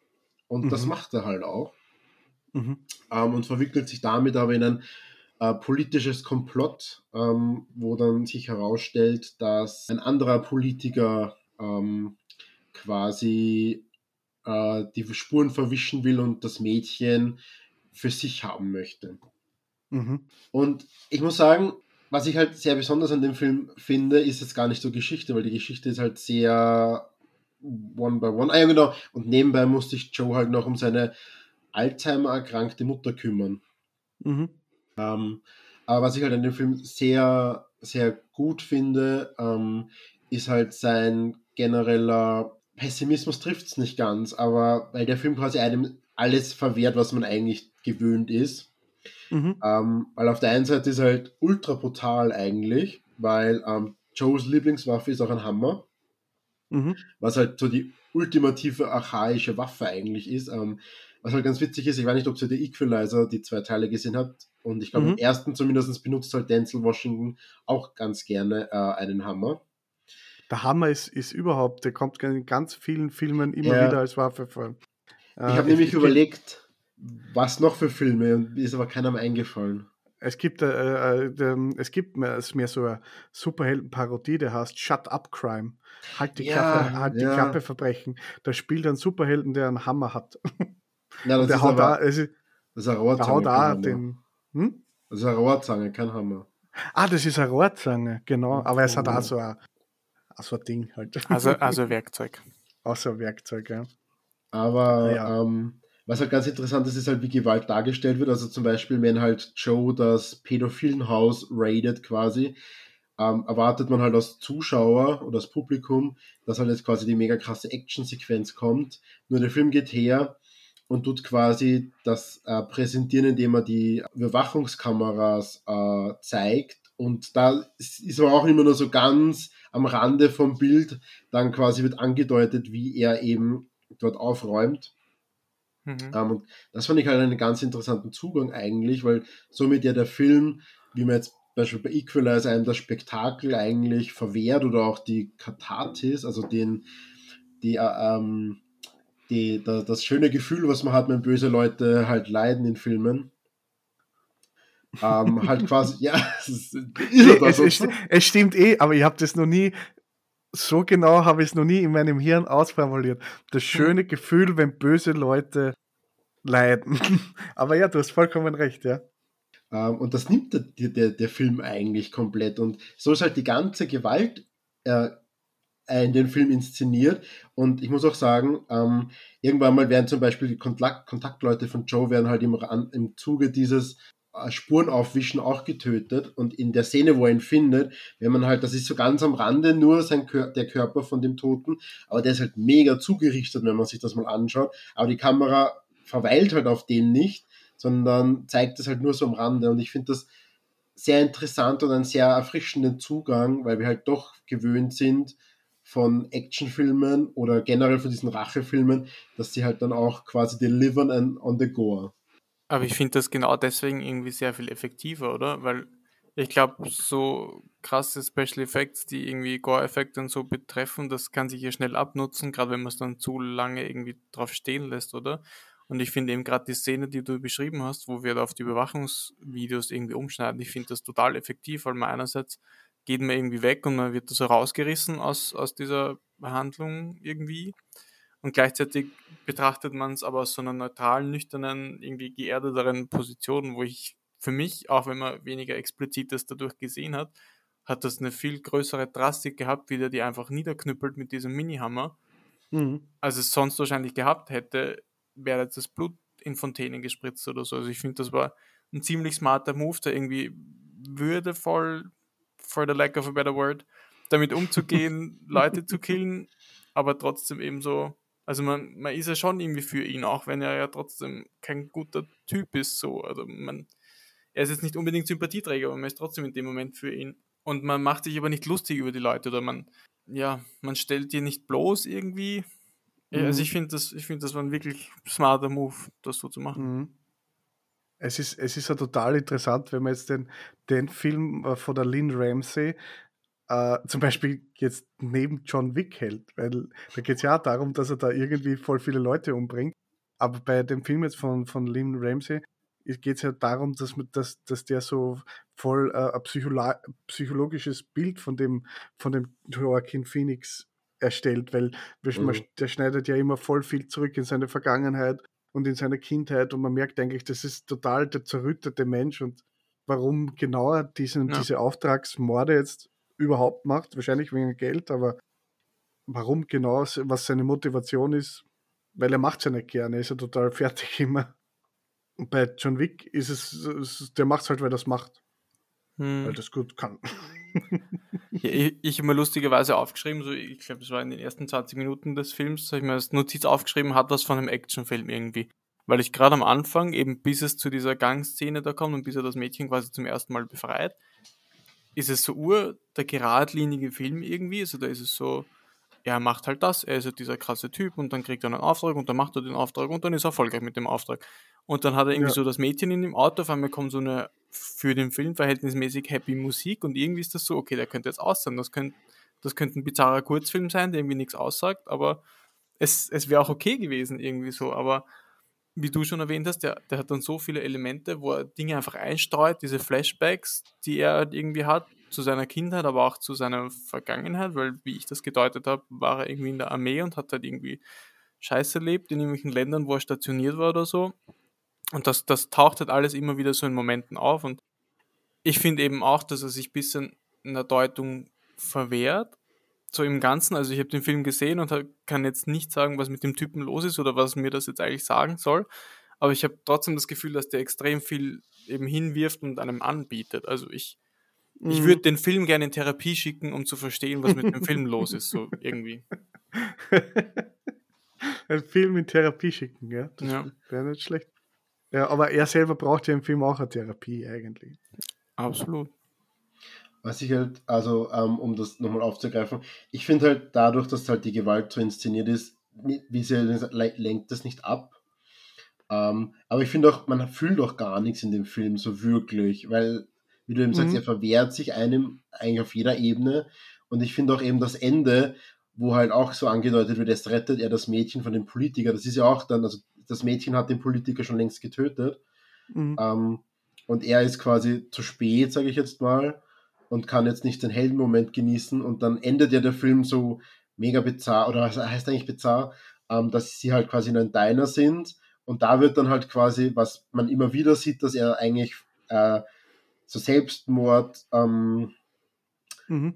Und mhm. das macht er halt auch. Mhm. Ähm, und verwickelt sich damit aber in ein äh, politisches Komplott, ähm, wo dann sich herausstellt, dass ein anderer Politiker ähm, quasi äh, die Spuren verwischen will und das Mädchen für sich haben möchte. Mhm. Und ich muss sagen, was ich halt sehr besonders an dem Film finde, ist jetzt gar nicht so Geschichte, weil die Geschichte ist halt sehr one by one. Ah ja, genau. Und nebenbei musste sich Joe halt noch um seine Alzheimer-erkrankte Mutter kümmern. Mhm. Ähm, aber was ich halt an dem Film sehr, sehr gut finde, ähm, ist halt sein genereller Pessimismus trifft es nicht ganz, aber weil der Film quasi einem alles verwehrt, was man eigentlich gewöhnt ist. Mhm. Ähm, weil auf der einen Seite ist halt ultra brutal eigentlich, weil ähm, Joes Lieblingswaffe ist auch ein Hammer. Mhm. Was halt so die ultimative archaische Waffe eigentlich ist. Ähm, was halt ganz witzig ist, ich weiß nicht, ob ihr der Equalizer die zwei Teile gesehen habt. Und ich glaube, mhm. im ersten zumindest benutzt halt Denzel Washington auch ganz gerne äh, einen Hammer. Der Hammer ist, ist überhaupt, der kommt in ganz vielen Filmen immer ja. wieder als Waffe vor. Äh, ich habe nämlich ich, überlegt, was noch für Filme und mir ist aber keiner mehr eingefallen. Es gibt, äh, äh, es gibt mehr, es mehr so eine Superhelden-Parodie, der heißt Shut Up Crime. Halt die, ja, Klappe, halt ja. die Klappe Verbrechen. Da spielt ein Superhelden, der einen Hammer hat. Ja, das der ist haut aber, da, es ist, das ist eine Rohrzange. Der haut den, hm? Das ist eine Rohrzange, kein Hammer. Ah, das ist eine Rohrzange, genau. Aber es hat auch so ein, so ein Ding halt. Also, also Werkzeug. Außer Werkzeug, ja. Aber ja. Ähm, was halt ganz interessant ist, ist halt, wie Gewalt dargestellt wird. Also zum Beispiel, wenn halt Joe das Pädophilenhaus raidet quasi, ähm, erwartet man halt als Zuschauer oder als Publikum, dass halt jetzt quasi die mega krasse Action-Sequenz kommt. Nur der Film geht her und tut quasi das äh, präsentieren, indem er die Überwachungskameras äh, zeigt. Und da ist aber auch immer nur so ganz am Rande vom Bild, dann quasi wird angedeutet, wie er eben dort aufräumt. Mhm. Um, ähm, und das fand ich halt einen ganz interessanten Zugang eigentlich, weil somit ja der Film, wie man jetzt beispielsweise bei Equalizer einem das Spektakel eigentlich verwehrt oder auch die Katharsis, also den, die, äh, ähm, die, da, das schöne Gefühl, was man hat, wenn böse Leute halt leiden in Filmen. Ähm, halt quasi, ja, es, ist, es, es, es, stimmt eh, aber ich habe das noch nie so genau habe ich es noch nie in meinem Hirn ausformuliert. Das hm. schöne Gefühl, wenn böse Leute leiden. Aber ja, du hast vollkommen recht, ja. Ähm, und das nimmt der, der, der Film eigentlich komplett. Und so ist halt die ganze Gewalt äh, in den Film inszeniert. Und ich muss auch sagen, ähm, irgendwann mal werden zum Beispiel die Kontakt, Kontaktleute von Joe werden halt im, im Zuge dieses Spuren aufwischen auch getötet. Und in der Szene, wo er ihn findet, wenn man halt, das ist so ganz am Rande nur sein der Körper von dem Toten, aber der ist halt mega zugerichtet, wenn man sich das mal anschaut, aber die Kamera verweilt halt auf den nicht, sondern zeigt es halt nur so am Rande. Und ich finde das sehr interessant und einen sehr erfrischenden Zugang, weil wir halt doch gewöhnt sind von Actionfilmen oder generell von diesen Rachefilmen, dass sie halt dann auch quasi delivern on the go. Aber ich finde das genau deswegen irgendwie sehr viel effektiver, oder? Weil ich glaube, so krasse Special Effects, die irgendwie Gore-Effekte und so betreffen, das kann sich ja schnell abnutzen, gerade wenn man es dann zu lange irgendwie drauf stehen lässt, oder? Und ich finde eben gerade die Szene, die du beschrieben hast, wo wir da auf die Überwachungsvideos irgendwie umschneiden, ich finde das total effektiv, weil man einerseits geht man irgendwie weg und man wird so rausgerissen aus, aus dieser Behandlung irgendwie. Und gleichzeitig betrachtet man es aber aus so einer neutralen, nüchternen, irgendwie geerdeteren Position, wo ich für mich, auch wenn man weniger Explizites dadurch gesehen hat, hat das eine viel größere Drastik gehabt, wie der die einfach niederknüppelt mit diesem Minihammer. Mhm. Als es sonst wahrscheinlich gehabt hätte, wäre jetzt das Blut in Fontänen gespritzt oder so. Also ich finde, das war ein ziemlich smarter Move, der irgendwie würdevoll, for the lack of a better word, damit umzugehen, Leute zu killen, aber trotzdem eben so also man, man ist ja schon irgendwie für ihn, auch wenn er ja trotzdem kein guter Typ ist. So. Also man, er ist jetzt nicht unbedingt Sympathieträger, aber man ist trotzdem in dem Moment für ihn. Und man macht sich aber nicht lustig über die Leute oder man, ja, man stellt die nicht bloß irgendwie. Mhm. Ja, also ich finde das, ich das war ein wirklich smarter Move, das so zu machen. Mhm. Es ist, es ist ja total interessant, wenn man jetzt den, den Film äh, von der Lynn Ramsey äh, zum Beispiel jetzt neben John Wick hält, weil da geht es ja auch darum, dass er da irgendwie voll viele Leute umbringt. Aber bei dem Film jetzt von, von Lynn Ramsey geht es ja darum, dass, dass, dass der so voll äh, ein Psycholo psychologisches Bild von dem, von dem Joaquin Phoenix erstellt, weil mhm. der schneidet ja immer voll viel zurück in seine Vergangenheit und in seine Kindheit und man merkt eigentlich, das ist total der zerrüttete Mensch und warum genau diesen, ja. diese Auftragsmorde jetzt überhaupt macht, wahrscheinlich wegen Geld, aber warum genau, was seine Motivation ist, weil er macht es ja nicht gerne, ist er total fertig immer. Und bei John Wick ist es, der macht es halt, weil er das macht. Hm. Weil das gut kann. ja, ich, ich habe mir lustigerweise aufgeschrieben, so ich glaube, es war in den ersten 20 Minuten des Films, habe ich mir als Notiz aufgeschrieben, hat was von einem Actionfilm irgendwie. Weil ich gerade am Anfang, eben bis es zu dieser Gangszene da kommt und bis er das Mädchen quasi zum ersten Mal befreit, ist es so ur der geradlinige Film irgendwie. Also da ist es so, er macht halt das, er ist halt dieser krasse Typ und dann kriegt er einen Auftrag und dann macht er den Auftrag und dann ist er erfolgreich mit dem Auftrag. Und dann hat er irgendwie ja. so das Mädchen in dem Auto, auf einmal kommt so eine für den Film verhältnismäßig happy Musik und irgendwie ist das so, okay, der könnte jetzt aussehen. Das könnte, das könnte ein bizarrer Kurzfilm sein, der irgendwie nichts aussagt, aber es, es wäre auch okay gewesen irgendwie so. Aber wie du schon erwähnt hast, der, der hat dann so viele Elemente, wo er Dinge einfach einstreut, diese Flashbacks, die er halt irgendwie hat, zu seiner Kindheit, aber auch zu seiner Vergangenheit, weil, wie ich das gedeutet habe, war er irgendwie in der Armee und hat halt irgendwie Scheiße erlebt in irgendwelchen Ländern, wo er stationiert war oder so. Und das, das taucht halt alles immer wieder so in Momenten auf. Und ich finde eben auch, dass er sich ein bisschen in der Deutung verwehrt, so im Ganzen, also ich habe den Film gesehen und kann jetzt nicht sagen, was mit dem Typen los ist oder was mir das jetzt eigentlich sagen soll. Aber ich habe trotzdem das Gefühl, dass der extrem viel eben hinwirft und einem anbietet. Also ich, mhm. ich würde den Film gerne in Therapie schicken, um zu verstehen, was mit dem Film los ist, so irgendwie. Ein Film in Therapie schicken, ja. Das ja. wäre nicht schlecht. Ja, aber er selber braucht ja im Film auch eine Therapie eigentlich. Absolut. Was ich halt, also ähm, um das nochmal aufzugreifen, ich finde halt dadurch, dass halt die Gewalt so inszeniert ist, wie sie lenkt das nicht ab. Ähm, aber ich finde auch, man fühlt auch gar nichts in dem Film so wirklich, weil, wie du eben mhm. sagst, er verwehrt sich einem eigentlich auf jeder Ebene. Und ich finde auch eben das Ende, wo halt auch so angedeutet wird, es rettet er das Mädchen von dem Politiker. Das ist ja auch dann, also das Mädchen hat den Politiker schon längst getötet. Mhm. Ähm, und er ist quasi zu spät, sage ich jetzt mal und kann jetzt nicht den Heldenmoment genießen und dann endet ja der Film so mega bizarr, oder was heißt eigentlich bizarr, ähm, dass sie halt quasi in einem Diner sind und da wird dann halt quasi, was man immer wieder sieht, dass er eigentlich äh, so Selbstmord ähm, mhm.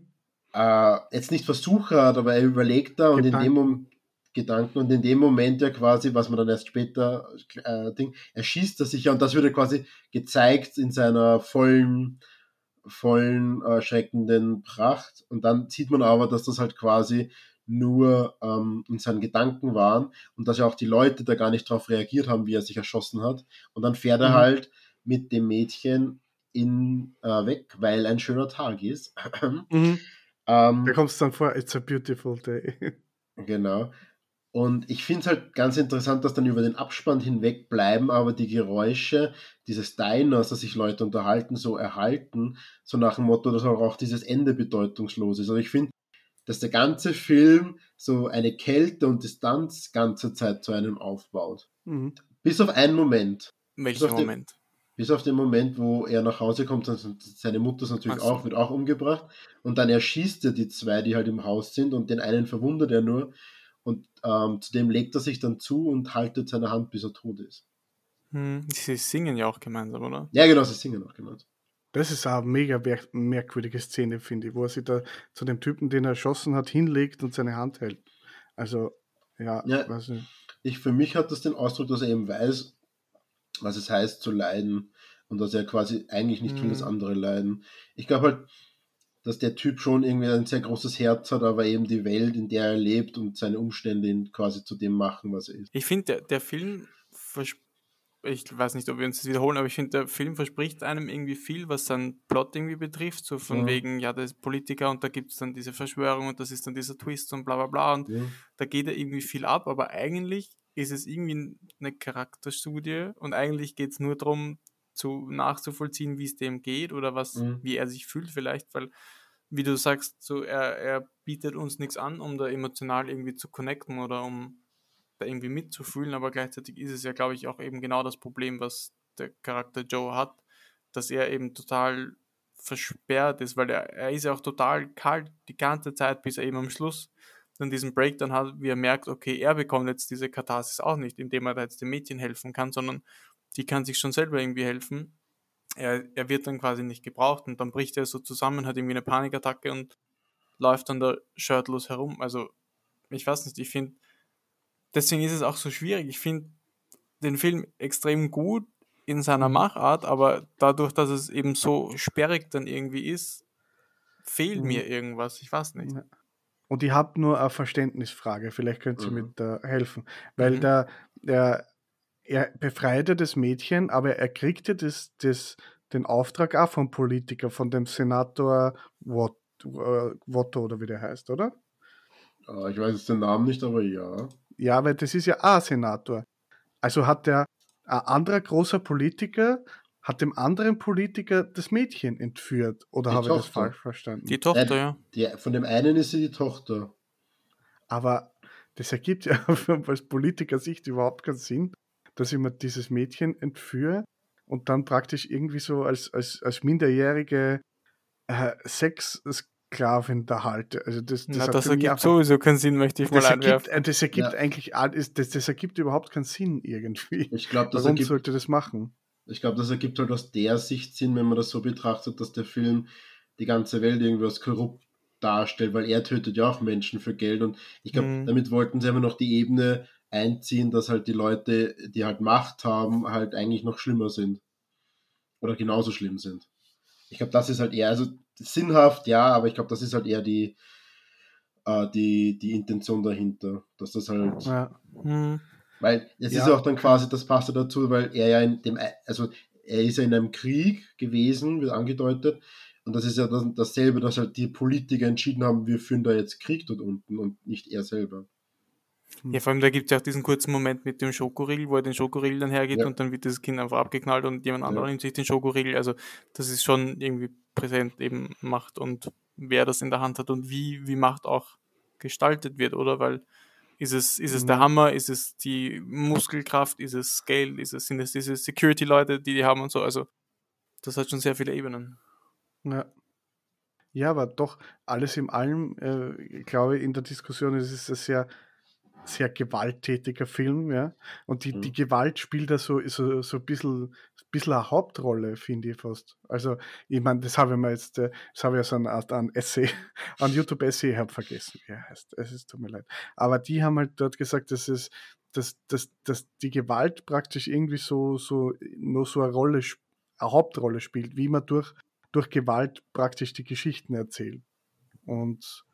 äh, jetzt nicht Versuche hat, aber er überlegt da und Gedanken. in dem Moment Gedanken und in dem Moment ja quasi, was man dann erst später äh, Ding, erschießt er sich ja und das wird ja quasi gezeigt in seiner vollen vollen, äh, schreckenden Pracht. Und dann sieht man aber, dass das halt quasi nur ähm, in seinen Gedanken waren und dass ja auch die Leute da gar nicht darauf reagiert haben, wie er sich erschossen hat. Und dann fährt er mhm. halt mit dem Mädchen in, äh, weg, weil ein schöner Tag ist. mhm. ähm, da kommst du dann vor, it's a beautiful day. genau. Und ich finde es halt ganz interessant, dass dann über den Abspann hinweg bleiben aber die Geräusche dieses Diners, dass sich Leute unterhalten, so erhalten, so nach dem Motto, dass auch dieses Ende bedeutungslos ist. Also ich finde, dass der ganze Film so eine Kälte und Distanz ganze Zeit zu einem aufbaut. Mhm. Bis auf einen Moment. Welcher Moment? Den, bis auf den Moment, wo er nach Hause kommt und seine Mutter ist natürlich so. auch, wird auch umgebracht. Und dann erschießt er die zwei, die halt im Haus sind und den einen verwundert er nur. Und ähm, zudem legt er sich dann zu und haltet seine Hand, bis er tot ist. Hm, sie singen ja auch gemeinsam, oder? Ja, genau, sie singen auch gemeinsam. Das ist eine mega merkwürdige Szene, finde ich, wo er sich da zu dem Typen, den er erschossen hat, hinlegt und seine Hand hält. Also, ja, ja weiß nicht. Ich, für mich hat das den Ausdruck, dass er eben weiß, was es heißt zu leiden und dass er quasi eigentlich nicht mhm. will, dass hm. andere leiden. Ich glaube halt, dass der Typ schon irgendwie ein sehr großes Herz hat, aber eben die Welt, in der er lebt und seine Umstände ihn quasi zu dem machen, was er ist. Ich finde, der, der Film, ich weiß nicht, ob wir uns das wiederholen, aber ich finde, der Film verspricht einem irgendwie viel, was sein Plot irgendwie betrifft, so von ja. wegen, ja, der ist Politiker und da gibt es dann diese Verschwörung und das ist dann dieser Twist und bla bla bla und ja. da geht er irgendwie viel ab, aber eigentlich ist es irgendwie eine Charakterstudie und eigentlich geht es nur darum, zu, nachzuvollziehen, wie es dem geht oder was, mhm. wie er sich fühlt vielleicht, weil wie du sagst, so er, er bietet uns nichts an, um da emotional irgendwie zu connecten oder um da irgendwie mitzufühlen, aber gleichzeitig ist es ja, glaube ich, auch eben genau das Problem, was der Charakter Joe hat, dass er eben total versperrt ist, weil er, er ist ja auch total kalt die ganze Zeit, bis er eben am Schluss dann diesen Breakdown hat, wie er merkt, okay, er bekommt jetzt diese Katharsis auch nicht, indem er da jetzt dem Mädchen helfen kann, sondern die kann sich schon selber irgendwie helfen. Er, er wird dann quasi nicht gebraucht und dann bricht er so zusammen, hat irgendwie eine Panikattacke und läuft dann da shirtlos herum. Also, ich weiß nicht, ich finde, deswegen ist es auch so schwierig. Ich finde den Film extrem gut in seiner Machart, aber dadurch, dass es eben so sperrig dann irgendwie ist, fehlt mhm. mir irgendwas. Ich weiß nicht. Und ich habe nur eine Verständnisfrage, vielleicht könnt ihr mhm. mir da helfen. Weil mhm. der, der, er befreite das Mädchen, aber er kriegte das, das, den Auftrag auch vom Politiker, von dem Senator Wotto, äh, oder wie der heißt, oder? Ich weiß jetzt den Namen nicht, aber ja. Ja, weil das ist ja auch Senator. Also hat der ein anderer großer Politiker hat dem anderen Politiker das Mädchen entführt. Oder die habe Tochter. ich das falsch verstanden? Die Tochter, ja. Die, von dem einen ist sie die Tochter. Aber das ergibt ja aus Politiker-Sicht überhaupt keinen Sinn, dass ich mir dieses Mädchen entführe und dann praktisch irgendwie so als, als, als minderjährige äh, Sex Sklavin da halte. Also das, das, Na, das ergibt sowieso keinen Sinn, möchte ich mal das einwerfen. Ergibt, das ergibt ja. eigentlich, das, das ergibt überhaupt keinen Sinn irgendwie. Ich glaube, das Warum ergibt, sollte das machen? Ich glaube, das ergibt halt aus der Sicht Sinn, wenn man das so betrachtet, dass der Film die ganze Welt irgendwie als korrupt darstellt, weil er tötet ja auch Menschen für Geld und ich glaube, mhm. damit wollten sie einfach noch die Ebene einziehen, dass halt die Leute, die halt Macht haben, halt eigentlich noch schlimmer sind. Oder genauso schlimm sind. Ich glaube, das ist halt eher, also sinnhaft, ja, aber ich glaube, das ist halt eher die, äh, die, die Intention dahinter, dass das halt. Ja. Mhm. Weil es ja. ist auch dann quasi, das passt ja dazu, weil er ja in dem, also er ist ja in einem Krieg gewesen, wird angedeutet, und das ist ja das, dasselbe, dass halt die Politiker entschieden haben, wir führen da jetzt Krieg dort unten und nicht er selber. Ja, vor allem da gibt es ja auch diesen kurzen Moment mit dem Schokoriegel, wo er den Schokoriegel dann hergeht ja. und dann wird das Kind einfach abgeknallt und jemand anderer ja. nimmt sich den Schokoriegel. Also das ist schon irgendwie präsent eben Macht und wer das in der Hand hat und wie, wie Macht auch gestaltet wird, oder? Weil ist es, ist es mhm. der Hammer, ist es die Muskelkraft, ist es Scale, ist es, sind es diese Security-Leute, die die haben und so. Also das hat schon sehr viele Ebenen. Ja. Ja, aber doch alles in allem, äh, ich glaube, in der Diskussion ist es sehr sehr gewalttätiger Film, ja. Und die, mhm. die Gewalt spielt da so, so, so ein bisschen, bisschen eine Hauptrolle, finde ich fast. Also, ich meine, das habe ich mir jetzt, äh, das habe ich ja so eine Art an Essay, an YouTube-Essay, ich habe vergessen, wie er heißt. Es ist tut mir leid. Aber die haben halt dort gesagt, dass es, dass, dass, dass die Gewalt praktisch irgendwie so, so, nur so eine Rolle, eine Hauptrolle spielt, wie man durch, durch Gewalt praktisch die Geschichten erzählt. Und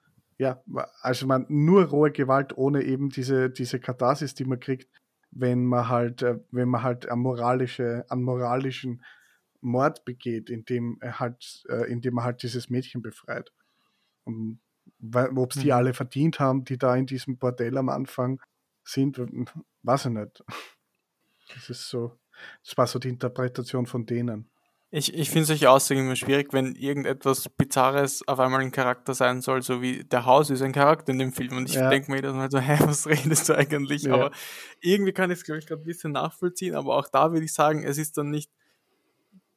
ja, also man nur rohe Gewalt ohne eben diese, diese Katharsis, die man kriegt, wenn man halt, äh, wenn man halt einen, moralische, einen moralischen Mord begeht, indem er halt, äh, indem man halt dieses Mädchen befreit. Ob es die mhm. alle verdient haben, die da in diesem Bordell am Anfang sind, weiß ich nicht. Das ist so, das war so die Interpretation von denen. Ich, ich finde solche Aussagen immer schwierig, wenn irgendetwas Bizarres auf einmal ein Charakter sein soll, so wie der Haus ist ein Charakter in dem Film. Und ich ja. denke mir jedes Mal so, hä, was redest du eigentlich? Ja. Aber irgendwie kann ich es, glaube ich, gerade ein bisschen nachvollziehen. Aber auch da würde ich sagen, es ist dann nicht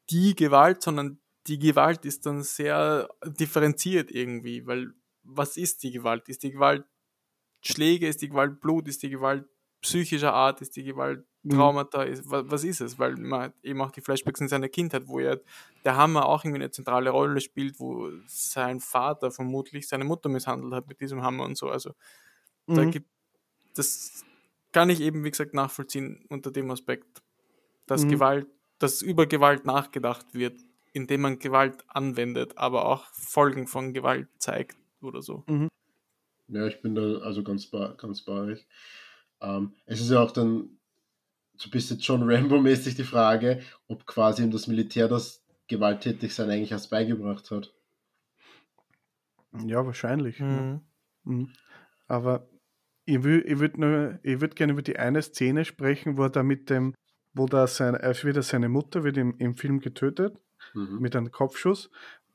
die Gewalt, sondern die Gewalt ist dann sehr differenziert irgendwie. Weil was ist die Gewalt? Ist die Gewalt Schläge? Ist die Gewalt Blut? Ist die Gewalt psychischer Art? Ist die Gewalt. Traumata ist, was, was ist es? Weil man eben auch die Flashbacks in seiner Kindheit, wo ja der Hammer auch irgendwie eine zentrale Rolle spielt, wo sein Vater vermutlich seine Mutter misshandelt hat mit diesem Hammer und so. Also mhm. da gibt das kann ich eben, wie gesagt, nachvollziehen unter dem Aspekt, dass mhm. Gewalt, dass über Gewalt nachgedacht wird, indem man Gewalt anwendet, aber auch Folgen von Gewalt zeigt oder so. Mhm. Ja, ich bin da also ganz bei, ganz bei euch. Ähm, es ist ja auch dann so bist jetzt schon Rambo-mäßig die Frage, ob quasi ihm das Militär das Gewalttätigsein eigentlich erst beigebracht hat. Ja, wahrscheinlich. Mhm. Mhm. Aber ich, ich würde würd gerne über die eine Szene sprechen, wo er da mit dem, wo da sein, er wieder seine Mutter wird im, im Film getötet, mhm. mit einem Kopfschuss.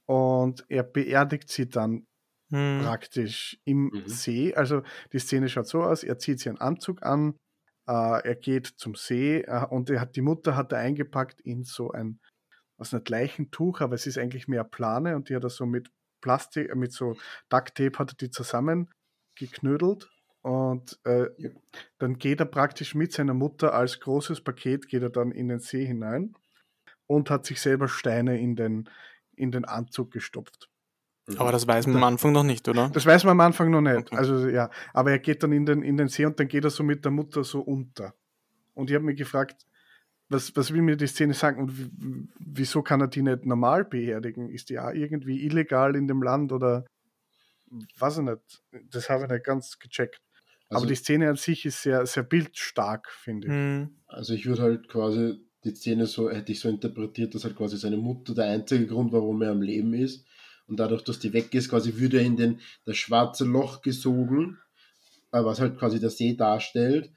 und er beerdigt sie dann Hm. praktisch im Mhm. See. Also die Szene schaut so aus, er zieht sich einen Anzug an, er geht zum See äh, und er hat, die Mutter hat er eingepackt in so ein, was nicht Leichentuch, aber es ist eigentlich mehr Plane und die hat er so mit Plastik, äh, mit so Duct Tape hat er die zusammen geknödelt und äh, Ja. dann geht er praktisch mit seiner Mutter als großes Paket, geht er dann in den See hinein und hat sich selber Steine in den, in den Anzug gestopft. Aber das weiß man am Anfang noch nicht, oder? Das weiß man am Anfang noch nicht. Okay. Also ja, aber er geht dann in den, in den See und dann geht er so mit der Mutter so unter. Und ich habe mich gefragt, was, was will mir die Szene sagen und wieso kann er die nicht normal beerdigen? Ist die auch irgendwie illegal in dem Land oder weiß ich nicht. Das habe ich nicht ganz gecheckt. Also, aber die Szene an sich ist sehr, sehr bildstark, finde ich. Hm. also ich würde halt quasi die Szene so, hätte ich so interpretiert, dass halt quasi seine Mutter der einzige Grund war, warum er am Leben ist. Und dadurch, dass die weg ist, quasi würde er in den, das schwarze Loch gesogen, äh, was halt quasi der See darstellt.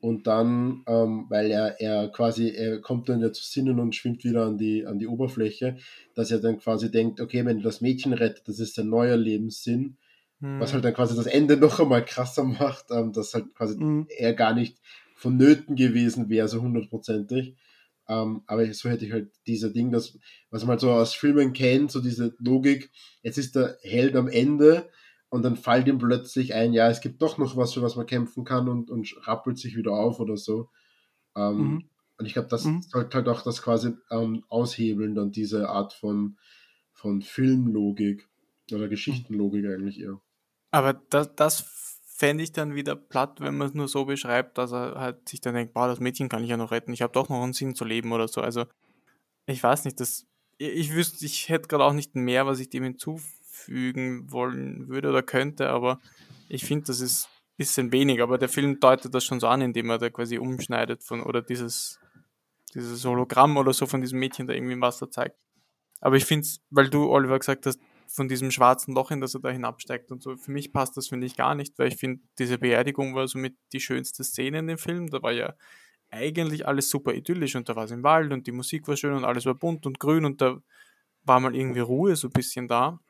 Und dann, ähm, weil er, er quasi, er kommt dann ja zu Sinnen und schwimmt wieder an die, an die Oberfläche, dass er dann quasi denkt, okay, wenn er das Mädchen rettet, das ist sein neuer Lebenssinn. Hm. Was halt dann quasi das Ende noch einmal krasser macht, ähm, dass halt quasi Mhm. er gar nicht vonnöten gewesen wäre, so hundertprozentig. Ähm, aber so hätte ich halt dieser Ding, das, was man halt so aus Filmen kennt, so diese Logik, jetzt ist der Held am Ende und dann fällt ihm plötzlich ein, ja, es gibt doch noch was, für was man kämpfen kann und, und rappelt sich wieder auf oder so. Ähm, Mhm. Und ich glaube, das Mhm. sollte halt auch das quasi ähm, aushebeln, dann diese Art von, von Filmlogik oder Geschichtenlogik eigentlich eher. Aber das, das fände ich dann wieder platt, wenn man es nur so beschreibt, dass er halt sich dann denkt, boah, das Mädchen kann ich ja noch retten, ich habe doch noch einen Sinn zu leben oder so. Also, ich weiß nicht, das, ich, wüsste, ich hätte gerade auch nicht mehr, was ich dem hinzufügen wollen würde oder könnte, aber ich finde, das ist ein bisschen wenig. Aber der Film deutet das schon so an, indem er da quasi umschneidet von, oder dieses, dieses Hologramm oder so von diesem Mädchen da irgendwie im Wasser zeigt. Aber ich finde es, weil du, Oliver, gesagt hast, von diesem schwarzen Loch, in das er da hinabsteigt und so. Für mich passt das, finde ich, gar nicht, weil ich finde, diese Beerdigung war somit die schönste Szene in dem Film. Da war ja eigentlich alles super idyllisch und da war es im Wald und die Musik war schön und alles war bunt und grün und da war mal irgendwie Ruhe so ein bisschen da.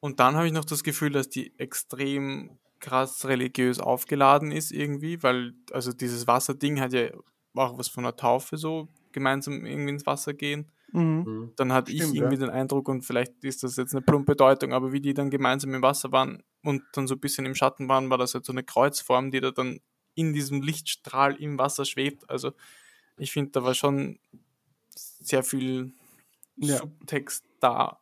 Und dann habe ich noch das Gefühl, dass die extrem krass religiös aufgeladen ist irgendwie, weil also dieses Wasserding hat ja auch was von einer Taufe so gemeinsam irgendwie ins Wasser gehen Mhm. Mhm. dann hatte ich Stimmt, irgendwie ja. den Eindruck, und vielleicht ist das jetzt eine plumpe Deutung, aber wie die dann gemeinsam im Wasser waren und dann so ein bisschen im Schatten waren, war das halt so eine Kreuzform, die da dann in diesem Lichtstrahl im Wasser schwebt. Also ich finde, da war schon sehr viel Ja. Subtext da,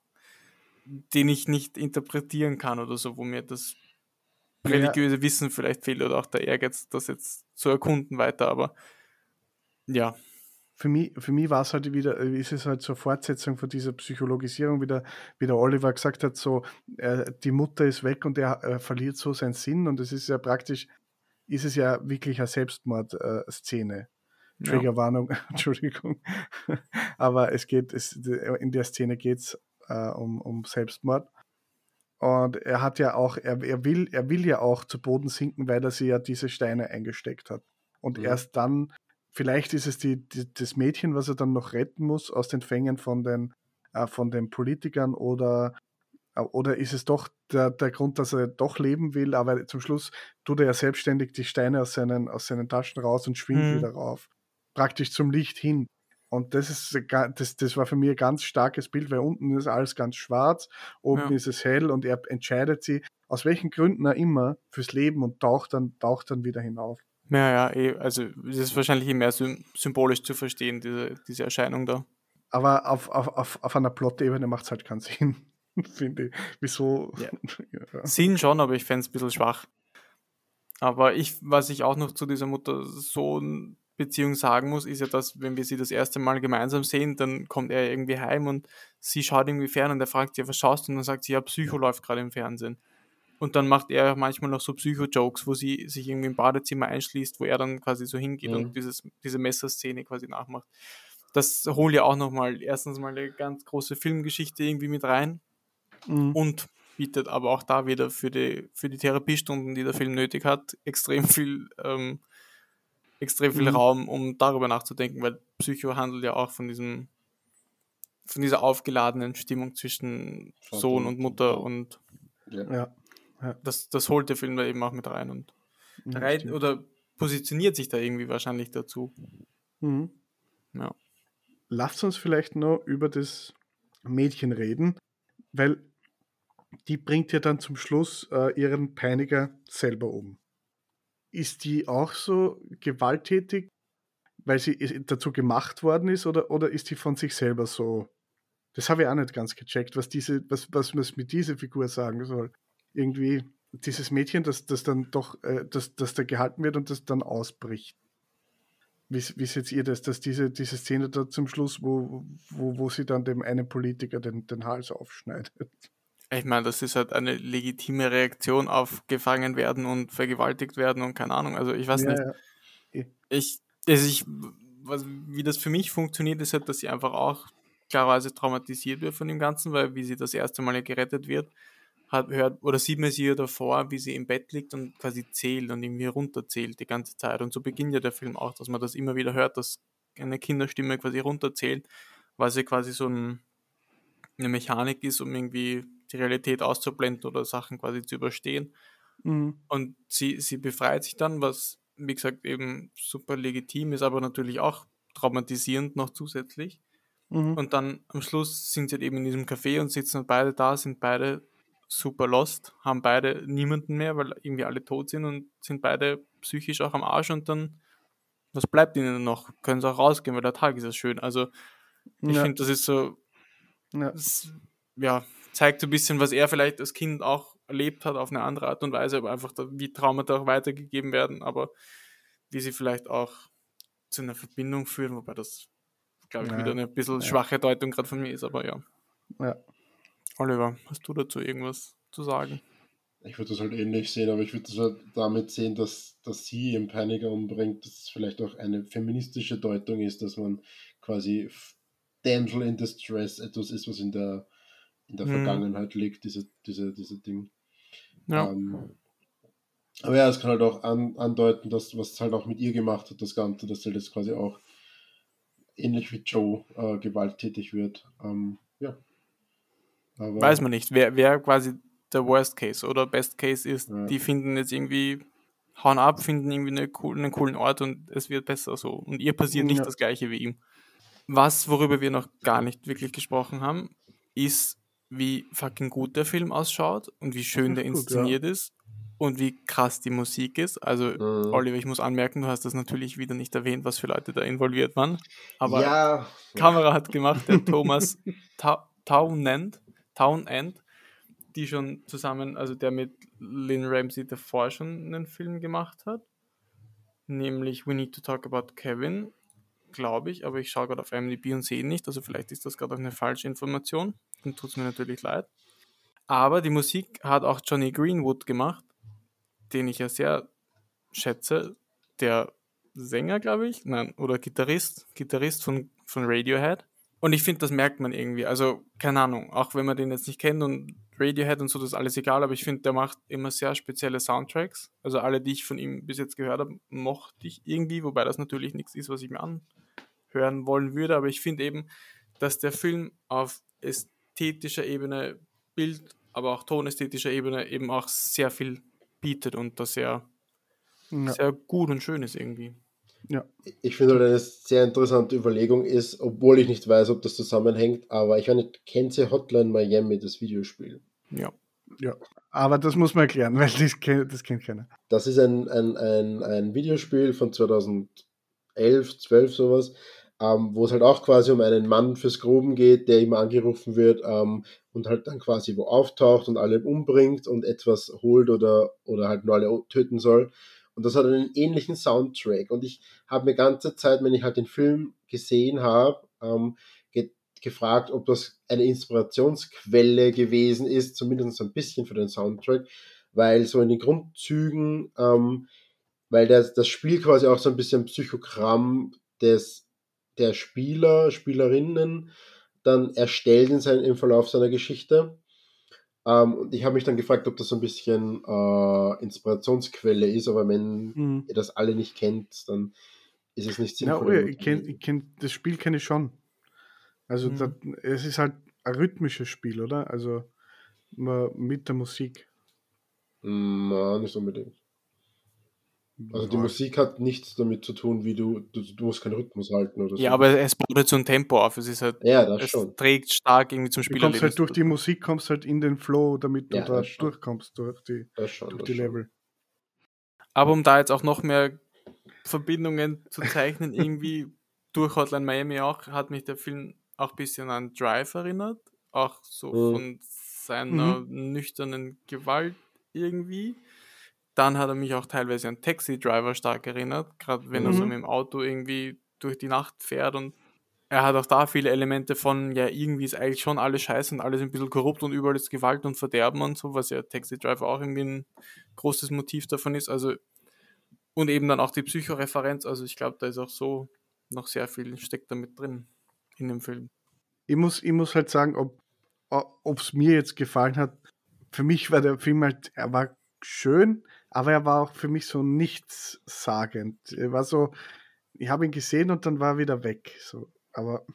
den ich nicht interpretieren kann oder so, wo mir das Ja. religiöse Wissen vielleicht fehlt oder auch der Ehrgeiz, das jetzt zu erkunden weiter, aber ja. Für mich, für mich war es halt wieder, äh, ist es halt so eine Fortsetzung von dieser Psychologisierung, wie der, wie der Oliver gesagt hat, so, äh, die Mutter ist weg und er äh, verliert so seinen Sinn und es ist ja praktisch, ist es ja wirklich eine Selbstmordszene. ja. Triggerwarnung, Entschuldigung. Aber es geht, es, in der Szene geht es äh, um, um Selbstmord. Und er hat ja auch, er, er, will, er will ja auch zu Boden sinken, weil er sie ja diese Steine eingesteckt hat. Und Mhm. erst dann, vielleicht ist es die, die, das Mädchen, was er dann noch retten muss aus den Fängen von den, äh, von den Politikern oder, äh, oder ist es doch der, der Grund, dass er doch leben will, aber zum Schluss tut er ja selbstständig die Steine aus seinen, aus seinen Taschen raus und schwingt Mhm. wieder rauf. Praktisch zum Licht hin. Und das ist das, das war für mich ein ganz starkes Bild, weil unten ist alles ganz schwarz, oben Ja. ist es hell und er entscheidet sich, aus welchen Gründen auch immer, fürs Leben und taucht dann, taucht dann wieder hinauf. Ja, ja, eh, also das ist wahrscheinlich eh mehr sym symbolisch zu verstehen, diese, diese Erscheinung da. Aber auf, auf, auf, auf einer Plot-Ebene macht es halt keinen Sinn, finde ich. Wieso? Ja. ja. Sinn schon, aber ich fände es ein bisschen schwach. Aber ich, was ich auch noch zu dieser Mutter-Sohn-Beziehung sagen muss, ist ja, dass, wenn wir sie das erste Mal gemeinsam sehen, dann kommt er irgendwie heim und sie schaut irgendwie fern und er fragt sie, was schaust du? Und dann sagt sie, ja, Psycho läuft gerade im Fernsehen. Und dann macht er manchmal noch so Psycho-Jokes, wo sie sich irgendwie im Badezimmer einschließt, wo er dann quasi so hingeht Mhm. und dieses, diese Messerszene quasi nachmacht. Das holt ja auch nochmal erstens mal eine ganz große Filmgeschichte irgendwie mit rein Mhm. und bietet aber auch da wieder für die, für die Therapiestunden, die der Film nötig hat, extrem viel, ähm, extrem viel Mhm. Raum, um darüber nachzudenken, weil Psycho handelt ja auch von diesem, von dieser aufgeladenen Stimmung zwischen Sohn und Mutter und Ja. Das, das holt der Film da eben auch mit rein und ja rein, oder positioniert sich da irgendwie wahrscheinlich dazu. Mhm. Ja. Lasst uns vielleicht noch über das Mädchen reden, weil die bringt ja dann zum Schluss äh, ihren Peiniger selber um. Ist die auch so gewalttätig, weil sie dazu gemacht worden ist, oder, oder ist die von sich selber so? Das habe ich auch nicht ganz gecheckt, was diese, was, was man mit dieser Figur sagen soll. Irgendwie dieses Mädchen, das, das dann doch, äh, das, das da gehalten wird und das dann ausbricht. Wie, wie seht ihr das, dass diese, diese Szene da zum Schluss, wo, wo, wo sie dann dem einen Politiker den, den Hals aufschneidet? Ich meine, das ist halt eine legitime Reaktion auf gefangen werden und vergewaltigt werden und keine Ahnung. Also ich weiß Ja, nicht. ja. Ich, also ich, was, wie das für mich funktioniert, ist halt, dass sie einfach auch klarerweise traumatisiert wird von dem Ganzen, weil wie sie das erste Mal ja gerettet wird, hat, hört, oder sieht man sie ja davor, wie sie im Bett liegt und quasi zählt und irgendwie runterzählt die ganze Zeit. Und so beginnt ja der Film auch, dass man das immer wieder hört, dass eine Kinderstimme quasi runterzählt, weil sie quasi so ein, eine Mechanik ist, um irgendwie die Realität auszublenden oder Sachen quasi zu überstehen. Mhm. Und sie, sie befreit sich dann, was, wie gesagt, eben super legitim ist, aber natürlich auch traumatisierend noch zusätzlich. Mhm. Und dann am Schluss sind sie halt eben in diesem Café und sitzen beide da, sind beide super lost, haben beide niemanden mehr, weil irgendwie alle tot sind und sind beide psychisch auch am Arsch und dann, was bleibt ihnen noch? Können sie auch rausgehen, weil der Tag ist ja schön. Also ich ja, finde, das ist so, ja. das, ja, zeigt so ein bisschen, was er vielleicht als Kind auch erlebt hat auf eine andere Art und Weise, aber einfach, da, wie Traumata auch weitergegeben werden, aber wie sie vielleicht auch zu einer Verbindung führen, wobei das, glaube ich, Ja, wieder eine bisschen schwache Deutung gerade von mir ist, aber ja. Ja. Oliver, hast du dazu irgendwas zu sagen? Ich würde das halt ähnlich sehen, aber ich würde das halt damit sehen, dass, dass sie ihren Peiniger umbringt, dass es vielleicht auch eine feministische Deutung ist, dass man quasi Damsel in Distress etwas ist, was in der, in der Mhm. Vergangenheit liegt, diese, diese, diese Ding. Ja, Ähm, aber ja, es kann halt auch an, andeuten, dass was es halt auch mit ihr gemacht hat, das Ganze, dass sie jetzt quasi auch ähnlich wie Joe äh, gewalttätig wird. Ähm, ja. Aber, weiß man nicht, wer, wer quasi der Worst Case oder Best Case ist. Ja. Die finden jetzt irgendwie, hauen ab, finden irgendwie eine cool, einen coolen Ort und es wird besser so. Und ihr passiert nicht Ja. das gleiche wie ihm. Was, worüber wir noch gar nicht wirklich gesprochen haben, ist, wie fucking gut der Film ausschaut und wie schön der ist gut, inszeniert ist und wie krass die Musik ist. Also, Mhm. Oliver, ich muss anmerken, du hast das natürlich wieder nicht erwähnt, was für Leute da involviert waren. Aber ja, Kamera hat gemacht der Thomas Ta Townend, Townend, die schon zusammen, also der mit Lynn Ramsey davor schon einen Film gemacht hat, nämlich We Need to Talk About Kevin, glaube ich, aber ich schaue gerade auf IMDb und sehe ihn nicht, also vielleicht ist das gerade auch eine falsche Information, dann tut es mir natürlich leid. Aber die Musik hat auch Johnny Greenwood gemacht, den ich ja sehr schätze, der Sänger, glaube ich, nein, oder Gitarrist, Gitarrist von, von Radiohead. Und ich finde, das merkt man irgendwie. Also, keine Ahnung, auch wenn man den jetzt nicht kennt und Radiohead und so, das ist alles egal, aber ich finde, der macht immer sehr spezielle Soundtracks. Also alle, die ich von ihm bis jetzt gehört habe, mochte ich irgendwie, wobei das natürlich nichts ist, was ich mir anhören wollen würde. Aber ich finde eben, dass der Film auf ästhetischer Ebene, Bild, aber auch tonästhetischer Ebene eben auch sehr viel bietet und das sehr, Ja. sehr gut und schön ist irgendwie. Ich finde halt eine sehr interessante Überlegung ist, obwohl ich nicht weiß, ob das zusammenhängt, aber ich kennt ihr Hotline Miami, das Videospiel? Ja. Aber das muss man erklären, weil das, kennt- das kennt keiner. Das ist ein, ein, ein, ein Videospiel von 2011, 12 sowas, ähm, wo es halt auch quasi um einen Mann fürs Gruben geht, der immer angerufen wird ähm, und halt dann quasi wo auftaucht und alle umbringt und etwas holt oder, oder halt nur alle töten soll. Und das hat einen ähnlichen Soundtrack. Und ich habe mir ganze Zeit, wenn ich halt den Film gesehen habe, ähm, ge gefragt, ob das eine Inspirationsquelle gewesen ist, zumindest ein bisschen für den Soundtrack, weil so in den Grundzügen, ähm, weil das, das Spiel quasi auch so ein bisschen Psychogramm des, der Spieler, Spielerinnen dann erstellt in sein, im Verlauf seiner Geschichte. Ähm, und ich habe mich dann gefragt, ob das so ein bisschen äh, Inspirationsquelle ist, aber wenn Mhm. ihr das alle nicht kennt, dann ist es nicht Ja, sinnvoll. oh ja, ich kenn, ich kenn, das Spiel kenne ich schon. Also Mhm. da, es ist halt ein rhythmisches Spiel, oder? Also mit der Musik. Na, nicht unbedingt. Also die. Musik hat nichts damit zu tun, wie du, du, du musst keinen Rhythmus halten oder so. Ja, aber es baut jetzt so ein Tempo auf. Es ist halt, Ja, das es schon. trägt stark irgendwie zum Du kommst halt durch die. Musik, kommst halt in den Flow, damit du Ja, da das schon. durchkommst durch die, Das schon, durch das die. Level. Aber um da jetzt auch noch mehr Verbindungen zu zeichnen, irgendwie durch Hotline Miami auch, hat mich der Film auch ein bisschen an Drive erinnert. Auch so Mhm. von seiner nüchternen Gewalt irgendwie. Dann hat er mich auch teilweise an Taxi Driver stark erinnert, gerade wenn er so Mhm. mit dem Auto irgendwie durch die Nacht fährt und er hat auch da viele Elemente von, ja, irgendwie ist eigentlich schon alles scheiße und alles ein bisschen korrupt und überall ist Gewalt und Verderben und so, was ja Taxi Driver auch irgendwie ein großes Motiv davon ist. Also, und eben dann auch die Psychoreferenz. Also, ich glaube, da ist auch so noch sehr viel steckt damit drin in dem Film. Ich muss, ich muss halt sagen, ob es mir jetzt gefallen hat. Für mich war der Film halt, er war schön, aber er war auch für mich so nichtssagend. Er war so, ich habe ihn gesehen und dann war er wieder weg. So. Aber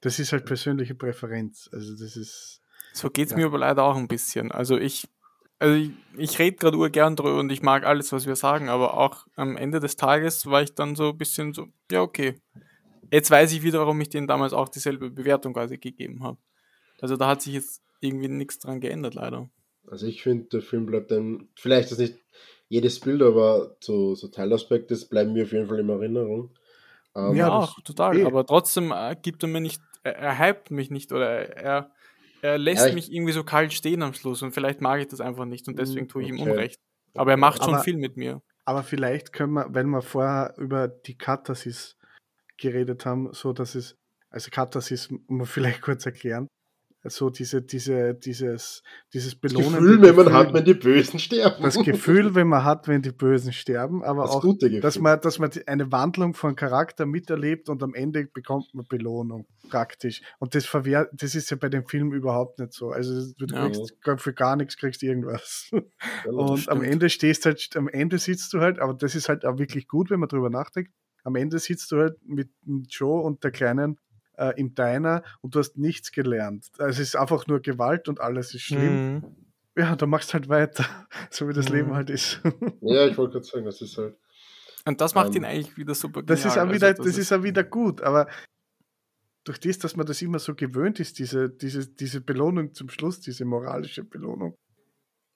das ist halt persönliche Präferenz. Also das ist. So geht es Ja. mir aber leider auch ein bisschen. Also ich, also ich, ich rede gerade urgern drüber und ich mag alles, was wir sagen, aber auch am Ende des Tages war ich dann so ein bisschen so, ja, okay. Jetzt weiß ich wieder, warum ich denen damals auch dieselbe Bewertung quasi gegeben habe. Also da hat sich jetzt irgendwie nichts dran geändert, leider. Also ich finde, der Film bleibt dann, vielleicht ist nicht jedes Bild, aber so, so Teilaspekte bleiben mir auf jeden Fall in Erinnerung. Ähm, Ja, auch, total. eh. Aber trotzdem äh, gibt er mir nicht, er, er hypt mich nicht oder er, er lässt Ja, ich- mich irgendwie so kalt stehen am Schluss und vielleicht mag ich das einfach nicht und deswegen tue ich ihm Okay. Unrecht. Aber er macht schon Aber- viel mit mir. Aber vielleicht können wir, wenn wir vorher über die Katharsis geredet haben, so dass es, also Katharsis muss man vielleicht kurz erklären, so diese, diese, dieses, dieses das belohnende Gefühl, wenn man Gefühl, hat, wenn die Bösen sterben. das Gefühl, wenn man hat, wenn die Bösen sterben, aber Das auch, dass man, dass man eine Wandlung von Charakter miterlebt und am Ende bekommt man Belohnung praktisch. Und das verwehrt, das ist ja bei dem Film überhaupt nicht so. Also du Ja. kriegst für gar nichts kriegst du irgendwas. Ja, Und am. Ende stehst halt, am Ende sitzt du halt, aber das ist halt auch wirklich gut, wenn man drüber nachdenkt. Am Ende sitzt du halt mit Joe und der Kleinen äh, im Diner und du hast nichts gelernt. Es ist einfach nur Gewalt und alles ist schlimm. Mhm. Ja, du machst halt weiter, so wie das Mhm. Leben halt ist. ja, ich wollte gerade sagen, das ist halt. Und das macht Ähm, ihn eigentlich wieder super Das ist genial. auch wieder, Also das ist auch wieder gut, aber durch das, dass man das immer so gewöhnt ist, diese, diese, diese Belohnung zum Schluss, diese moralische Belohnung.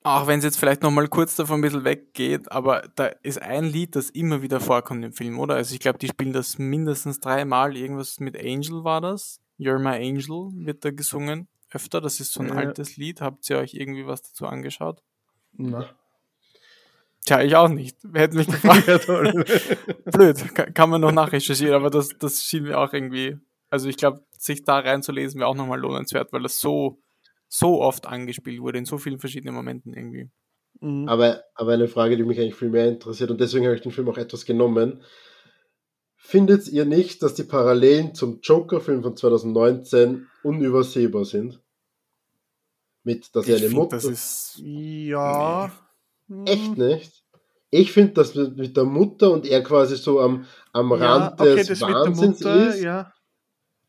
Auch wenn es jetzt vielleicht nochmal kurz davon ein bisschen weggeht, aber da ist ein Lied, das immer wieder vorkommt im Film, oder? Also ich glaube, die spielen das mindestens dreimal. Irgendwas mit Angel war das. You're my Angel wird da gesungen. Öfter, das ist so ein Ja. altes Lied. Habt ihr euch irgendwie was dazu angeschaut? Na. Tja, ich auch nicht. Wer hätte mich gefragt? Ja. Blöd, kann, kann man noch nachrecherchieren, aber das, das schien mir auch irgendwie, also ich glaube, sich da reinzulesen wäre auch nochmal lohnenswert, weil das so, so oft angespielt wurde, in so vielen verschiedenen Momenten irgendwie. Mhm. Aber, aber eine Frage, die mich eigentlich viel mehr interessiert und deswegen habe ich den Film auch etwas genommen. Findet ihr nicht, dass die Parallelen zum Joker-Film von 2019 unübersehbar sind? Mit, dass er Ich eine find, Mutter. das ist, Ja. Echt nicht? Ich finde, dass mit mit der Mutter und er quasi so am, am Ja, Rand okay, des das mit der Wahnsinns Mutter, ist. ja.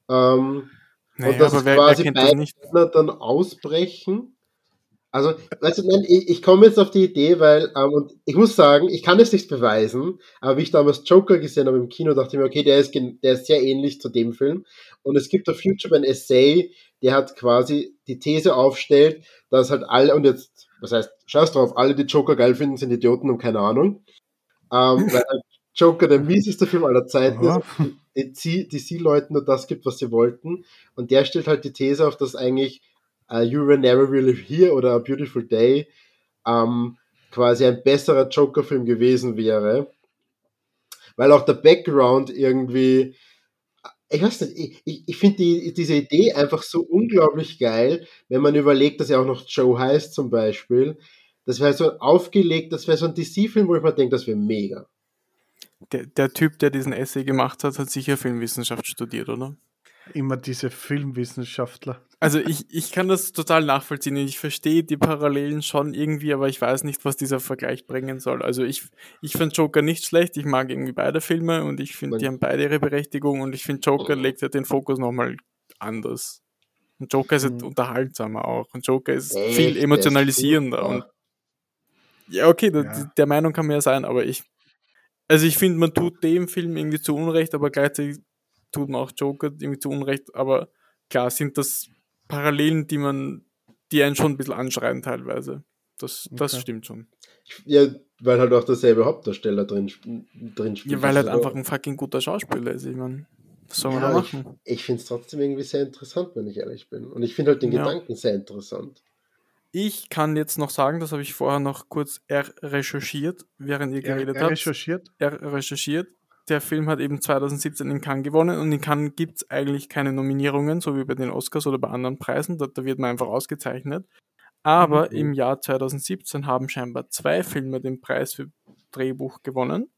Ähm, naja, und dass aber wer, wer quasi das beide nicht? Dann ausbrechen. Also, weißt du, nein, ich, ich komme jetzt auf die Idee, weil, ähm, und ich muss sagen, ich kann es nicht beweisen, aber wie ich damals Joker gesehen habe im Kino, dachte ich mir, okay, der ist, der ist sehr ähnlich zu dem Film. Und es gibt auf YouTube ein Essay, der hat quasi die These aufstellt, dass halt alle, und jetzt, was heißt, scheiß drauf, alle, die Joker geil finden, sind Idioten und keine Ahnung. Ähm, weil halt Joker der mieseste Film aller Zeiten Aha. ist, die DC-Leuten nur das gibt, was sie wollten. Und der stellt halt die These auf, dass eigentlich uh, You Were Never Really Here oder A Beautiful Day ähm, quasi ein besserer Joker-Film gewesen wäre. Weil auch der Background irgendwie, ich weiß nicht, ich, ich, ich finde die, diese Idee einfach so unglaublich geil, wenn man überlegt, dass er auch noch Joe heißt zum Beispiel. Das wäre so aufgelegt, das wäre so ein DC-Film, wo ich mir denke, das wäre mega. Der, der Typ, der diesen Essay gemacht hat, hat sicher Filmwissenschaft studiert, oder? Immer diese Filmwissenschaftler. Also ich, ich kann das total nachvollziehen. Ich verstehe die Parallelen schon irgendwie, aber ich weiß nicht, was dieser Vergleich bringen soll. Also ich, ich finde Joker nicht schlecht. Ich mag irgendwie beide Filme und ich finde, die haben beide ihre Berechtigung und ich finde, Joker legt ja den Fokus nochmal anders. Und Joker ist Mhm. unterhaltsamer auch. Und Joker ist Echt? viel Der ist emotionalisierender. Und furchtbar. ja, okay, Ja. der Meinung kann man ja sein, aber ich, also ich finde, man tut dem Film irgendwie zu Unrecht, aber gleichzeitig tut man auch Joker irgendwie zu Unrecht. Aber klar sind das Parallelen, die man, die einen schon ein bisschen anschreien teilweise. Das, das Okay. stimmt schon. Ja, weil halt auch derselbe Hauptdarsteller drin, drin spielt. Ja, weil halt ist einfach ein fucking guter Schauspieler ist. Ich meine, was soll man Ja, da ich, machen? ich finde es trotzdem irgendwie sehr interessant, wenn ich ehrlich bin. Und ich finde halt den Ja. Gedanken sehr interessant. Ich kann jetzt noch sagen, das habe ich vorher noch kurz er recherchiert, während ihr Er, geredet er habt. recherchiert. Er recherchiert. Der Film hat eben 2017 in Cannes gewonnen und in Cannes gibt es eigentlich keine Nominierungen, so wie bei den Oscars oder bei anderen Preisen. Da, da wird man einfach ausgezeichnet. Aber Mhm. im Jahr 2017 haben scheinbar zwei Filme den Preis für Drehbuch gewonnen.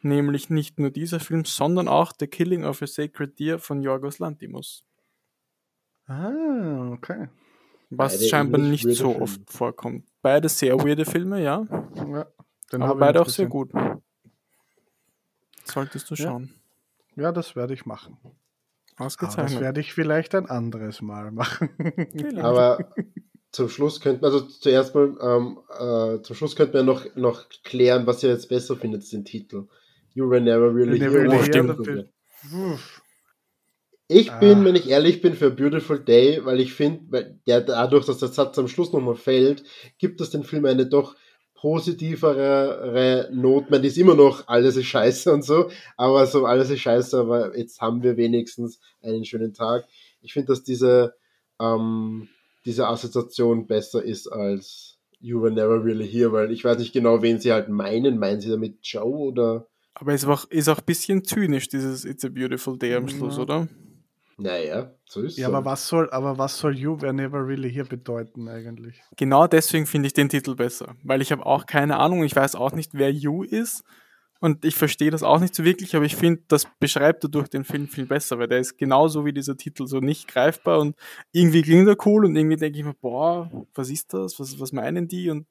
Nämlich nicht nur dieser Film, sondern auch The Killing of a Sacred Deer von Yorgos Lantimos. Ah, okay. Was Beide scheinbar nicht so Filme. oft vorkommt. Beide sehr weirde Filme, ja. Ja, den aber beide auch sehr gut. Solltest du Ja. schauen. Ja, das werde ich machen. Aber das Ausgezeichnet. werde ich vielleicht ein anderes Mal machen. Vielleicht. Aber zum Schluss könnten also zuerst mal, ähm, äh, zum Schluss könnten wir noch, noch klären, was ihr jetzt besser findet, den Titel. You were never really Never here. really oder Ich bin, Ah. wenn ich ehrlich bin, für Beautiful Day, weil ich finde, der dadurch, dass der Satz am Schluss nochmal fällt, gibt es den Film eine doch positivere Not. Man ist immer noch alles ist scheiße und so, aber so alles ist scheiße, aber jetzt haben wir wenigstens einen schönen Tag. Ich finde, dass diese, ähm, diese Assoziation besser ist als You were never really here, weil ich weiß nicht genau, wen sie halt meinen. Meinen sie damit Joe oder? Aber es ist auch, ist auch ein bisschen zynisch, dieses It's a Beautiful Day am Schluss, Ja. oder? Naja, so ist Ja, es. aber was soll, aber was soll You Were Never Really Here bedeuten eigentlich? Genau deswegen finde ich den Titel besser. Weil ich habe auch keine Ahnung, ich weiß auch nicht, wer You ist. Und ich verstehe das auch nicht so wirklich, aber ich finde, das beschreibt dadurch den Film viel besser, weil der ist genauso wie dieser Titel so nicht greifbar und irgendwie klingt er cool und irgendwie denke ich mir, boah, was ist das? Was, was meinen die? Und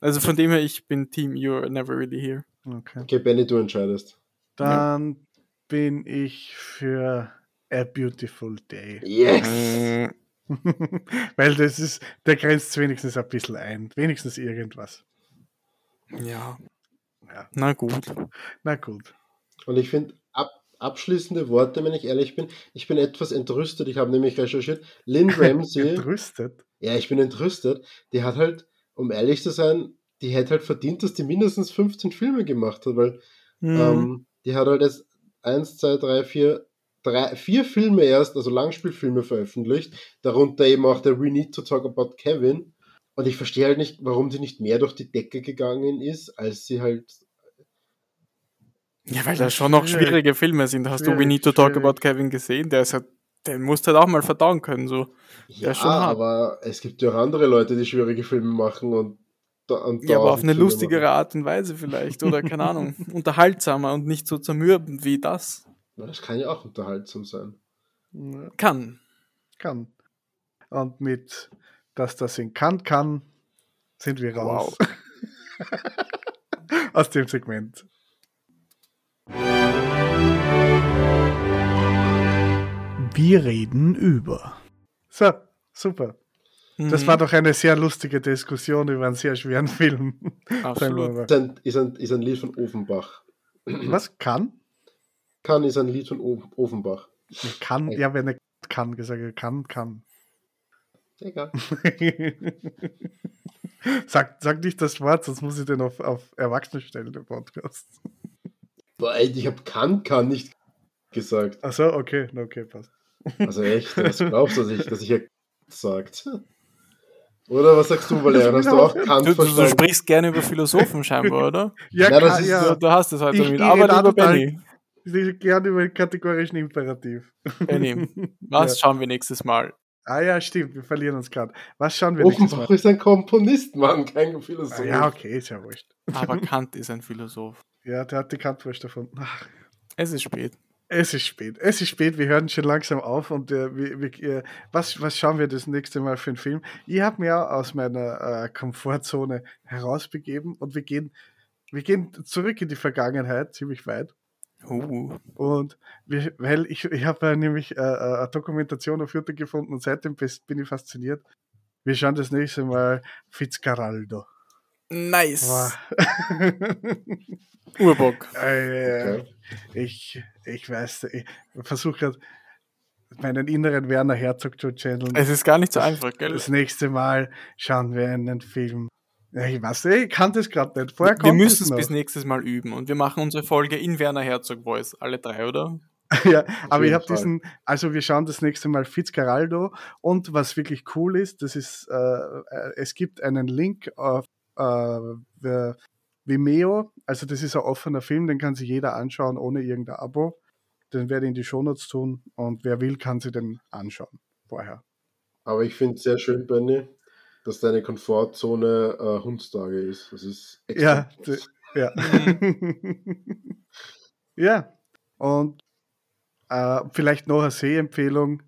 also von dem her, ich bin Team You're Never Really Here. Okay. Okay, Benny, du entscheidest. Dann bin ich für A Beautiful Day. Yes! Weil das ist, der grenzt wenigstens ein bisschen ein. Wenigstens irgendwas. ja. Ja. Na gut. Na gut. Und ich finde, ab, abschließende Worte, wenn ich ehrlich bin, ich bin etwas entrüstet. Ich habe nämlich recherchiert, Lynn Ramsey, Entrüstet. ja, ich bin entrüstet, die hat halt, um ehrlich zu sein, die hätte halt verdient, dass die mindestens 15 Filme gemacht hat, weil Mhm. ähm, die hat halt jetzt 1, 2, 3, 4, drei, vier Filme erst, also Langspielfilme veröffentlicht, darunter eben auch der We Need to Talk About Kevin. Und ich verstehe halt nicht, warum sie nicht mehr durch die Decke gegangen ist, als sie halt Ja, weil da schon noch Schwierig. schwierige Filme sind. Hast du We Need to Talk. About Kevin gesehen? Der ist halt, den musst du halt auch mal verdauen können, so. Ja, ist schon hart. aber es gibt ja auch andere Leute, die schwierige Filme machen und, Ja, aber auf eine Filme lustigere Art und Weise vielleicht, oder keine Ahnung, unterhaltsamer und nicht so zermürbend wie das Das kann ja auch unterhaltsam sein. Kann. Kann. Und mit, dass das in Kant kann, sind wir raus. Aus dem Segment. Wir reden über. So, super. Das Mhm, war doch eine sehr lustige Diskussion über einen sehr schweren Film. Absolut. Ist ein, ist ein, ist ein Lied von Offenbach. Was kann? Kann ist ein Lied von O- Offenbach. Kann, ja, wenn er kann gesagt hat, kann, kann. Egal. sag, sag nicht das Wort, sonst muss ich den auf, auf Erwachsene stellen, den Podcast. Boah, ey, ich habe kann, kann nicht gesagt. Achso, okay, okay, passt. Also echt, was glaubst du, dass ich, dass ich ja sagt? Oder was sagst du, Valerian? Hast du auch Kant Du, du, du verstanden? sprichst gerne über Philosophen scheinbar, oder? Ja, Na, das kann, ist ja. Du, hast es heute Ich- mit. ich Aber total- Benny, Ich gerne über den kategorischen Imperativ. Benny, was Ja. schauen wir nächstes Mal? Ah ja, stimmt, wir verlieren uns gerade. Was schauen wir nächstes Mal? Offenbach ist ein Komponist, Mann, kein Philosoph. Ah, ja, okay, ist ja wurscht. Aber Kant ist ein Philosoph. Ja, der hat die Kantwurst erfunden. Ach, Es ist spät. Es ist spät. Es ist spät. Wir hören schon langsam auf. Und äh, wir, wir, äh, was, was schauen wir das nächste Mal für einen Film? Ich habe mir aus meiner äh, Komfortzone herausbegeben und wir gehen, wir gehen zurück in die Vergangenheit, ziemlich weit. Uh. Und wir, weil ich, ich habe nämlich äh, äh, eine Dokumentation auf YouTube gefunden und seitdem bin ich fasziniert. Wir schauen das nächste Mal Fitzcarraldo. Nice. Wow. Urbock. Äh, Okay. ich, ich weiß, ich versuche gerade meinen inneren Werner Herzog zu channeln. Es ist gar nicht so einfach, gell? Das nächste Mal schauen wir einen Film. Ja, Ich weiß, nicht, ich kann das gerade nicht. Vorher Wir kommt müssen es bis nächstes Mal üben und wir machen unsere Folge in Werner Herzog Voice, alle drei, oder? ja, aber ich habe diesen, also wir schauen das nächste Mal Fitzcarraldo und was wirklich cool ist, das ist, äh, äh, es gibt einen Link auf äh, Vimeo, also das ist ein offener Film, den kann sich jeder anschauen ohne irgendein Abo. Den werde ich in die Shownotes tun und wer will, kann sich den anschauen vorher. Aber ich finde es sehr schön, Benny, dass deine Komfortzone äh, Hundstage ist. Das ist Ja, extrem d- ja. ja, und äh, vielleicht noch eine Sehempfehlung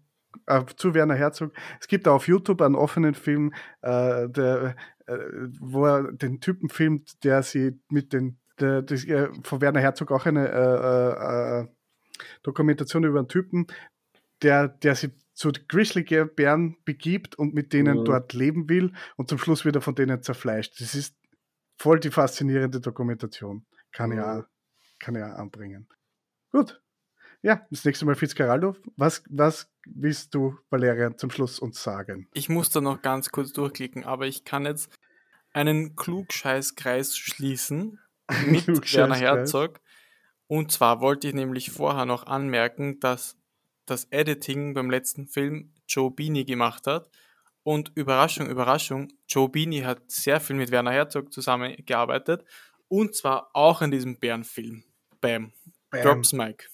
äh, zu Werner Herzog. Es gibt auch auf YouTube einen offenen Film, äh, der, äh, wo er den Typen filmt, der sie mit den, der, das, äh, von Werner Herzog auch eine äh, äh, Dokumentation über einen Typen, der, der sich zu Grizzly-Bären begibt und mit denen Mhm. dort leben will und zum Schluss wieder von denen zerfleischt. Das ist voll die faszinierende Dokumentation. Kann ich Mhm. auch, kann ich auch anbringen. Gut. Ja, das nächste Mal Fitzcarraldo. Was, was willst du, Valerian, zum Schluss uns sagen? Ich muss da noch ganz kurz durchklicken, aber ich kann jetzt einen Klugscheißkreis schließen mit Werner. Herzog. Und zwar wollte ich nämlich vorher noch anmerken, dass das Editing beim letzten Film Joe Beanie gemacht hat. Und Überraschung, Überraschung, Joe Beanie hat sehr viel mit Werner Herzog zusammengearbeitet. Und zwar auch in diesem Bärenfilm. Bam. Bam. Drops Mike.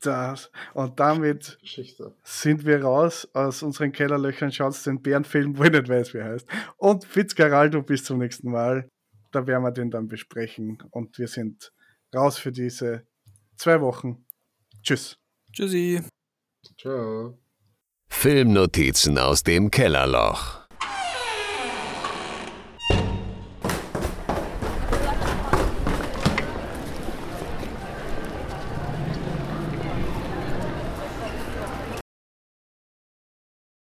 Das. Und damit Geschichte. sind wir raus aus unseren Kellerlöchern. Schaut den Bärenfilm, wo ich nicht weiß, wie er heißt. Und Fitzcarraldo, bis zum nächsten Mal. Da werden wir den dann besprechen. Und wir sind raus für diese zwei Wochen. Tschüss. Tschüssi. Ciao. Filmnotizen aus dem Kellerloch.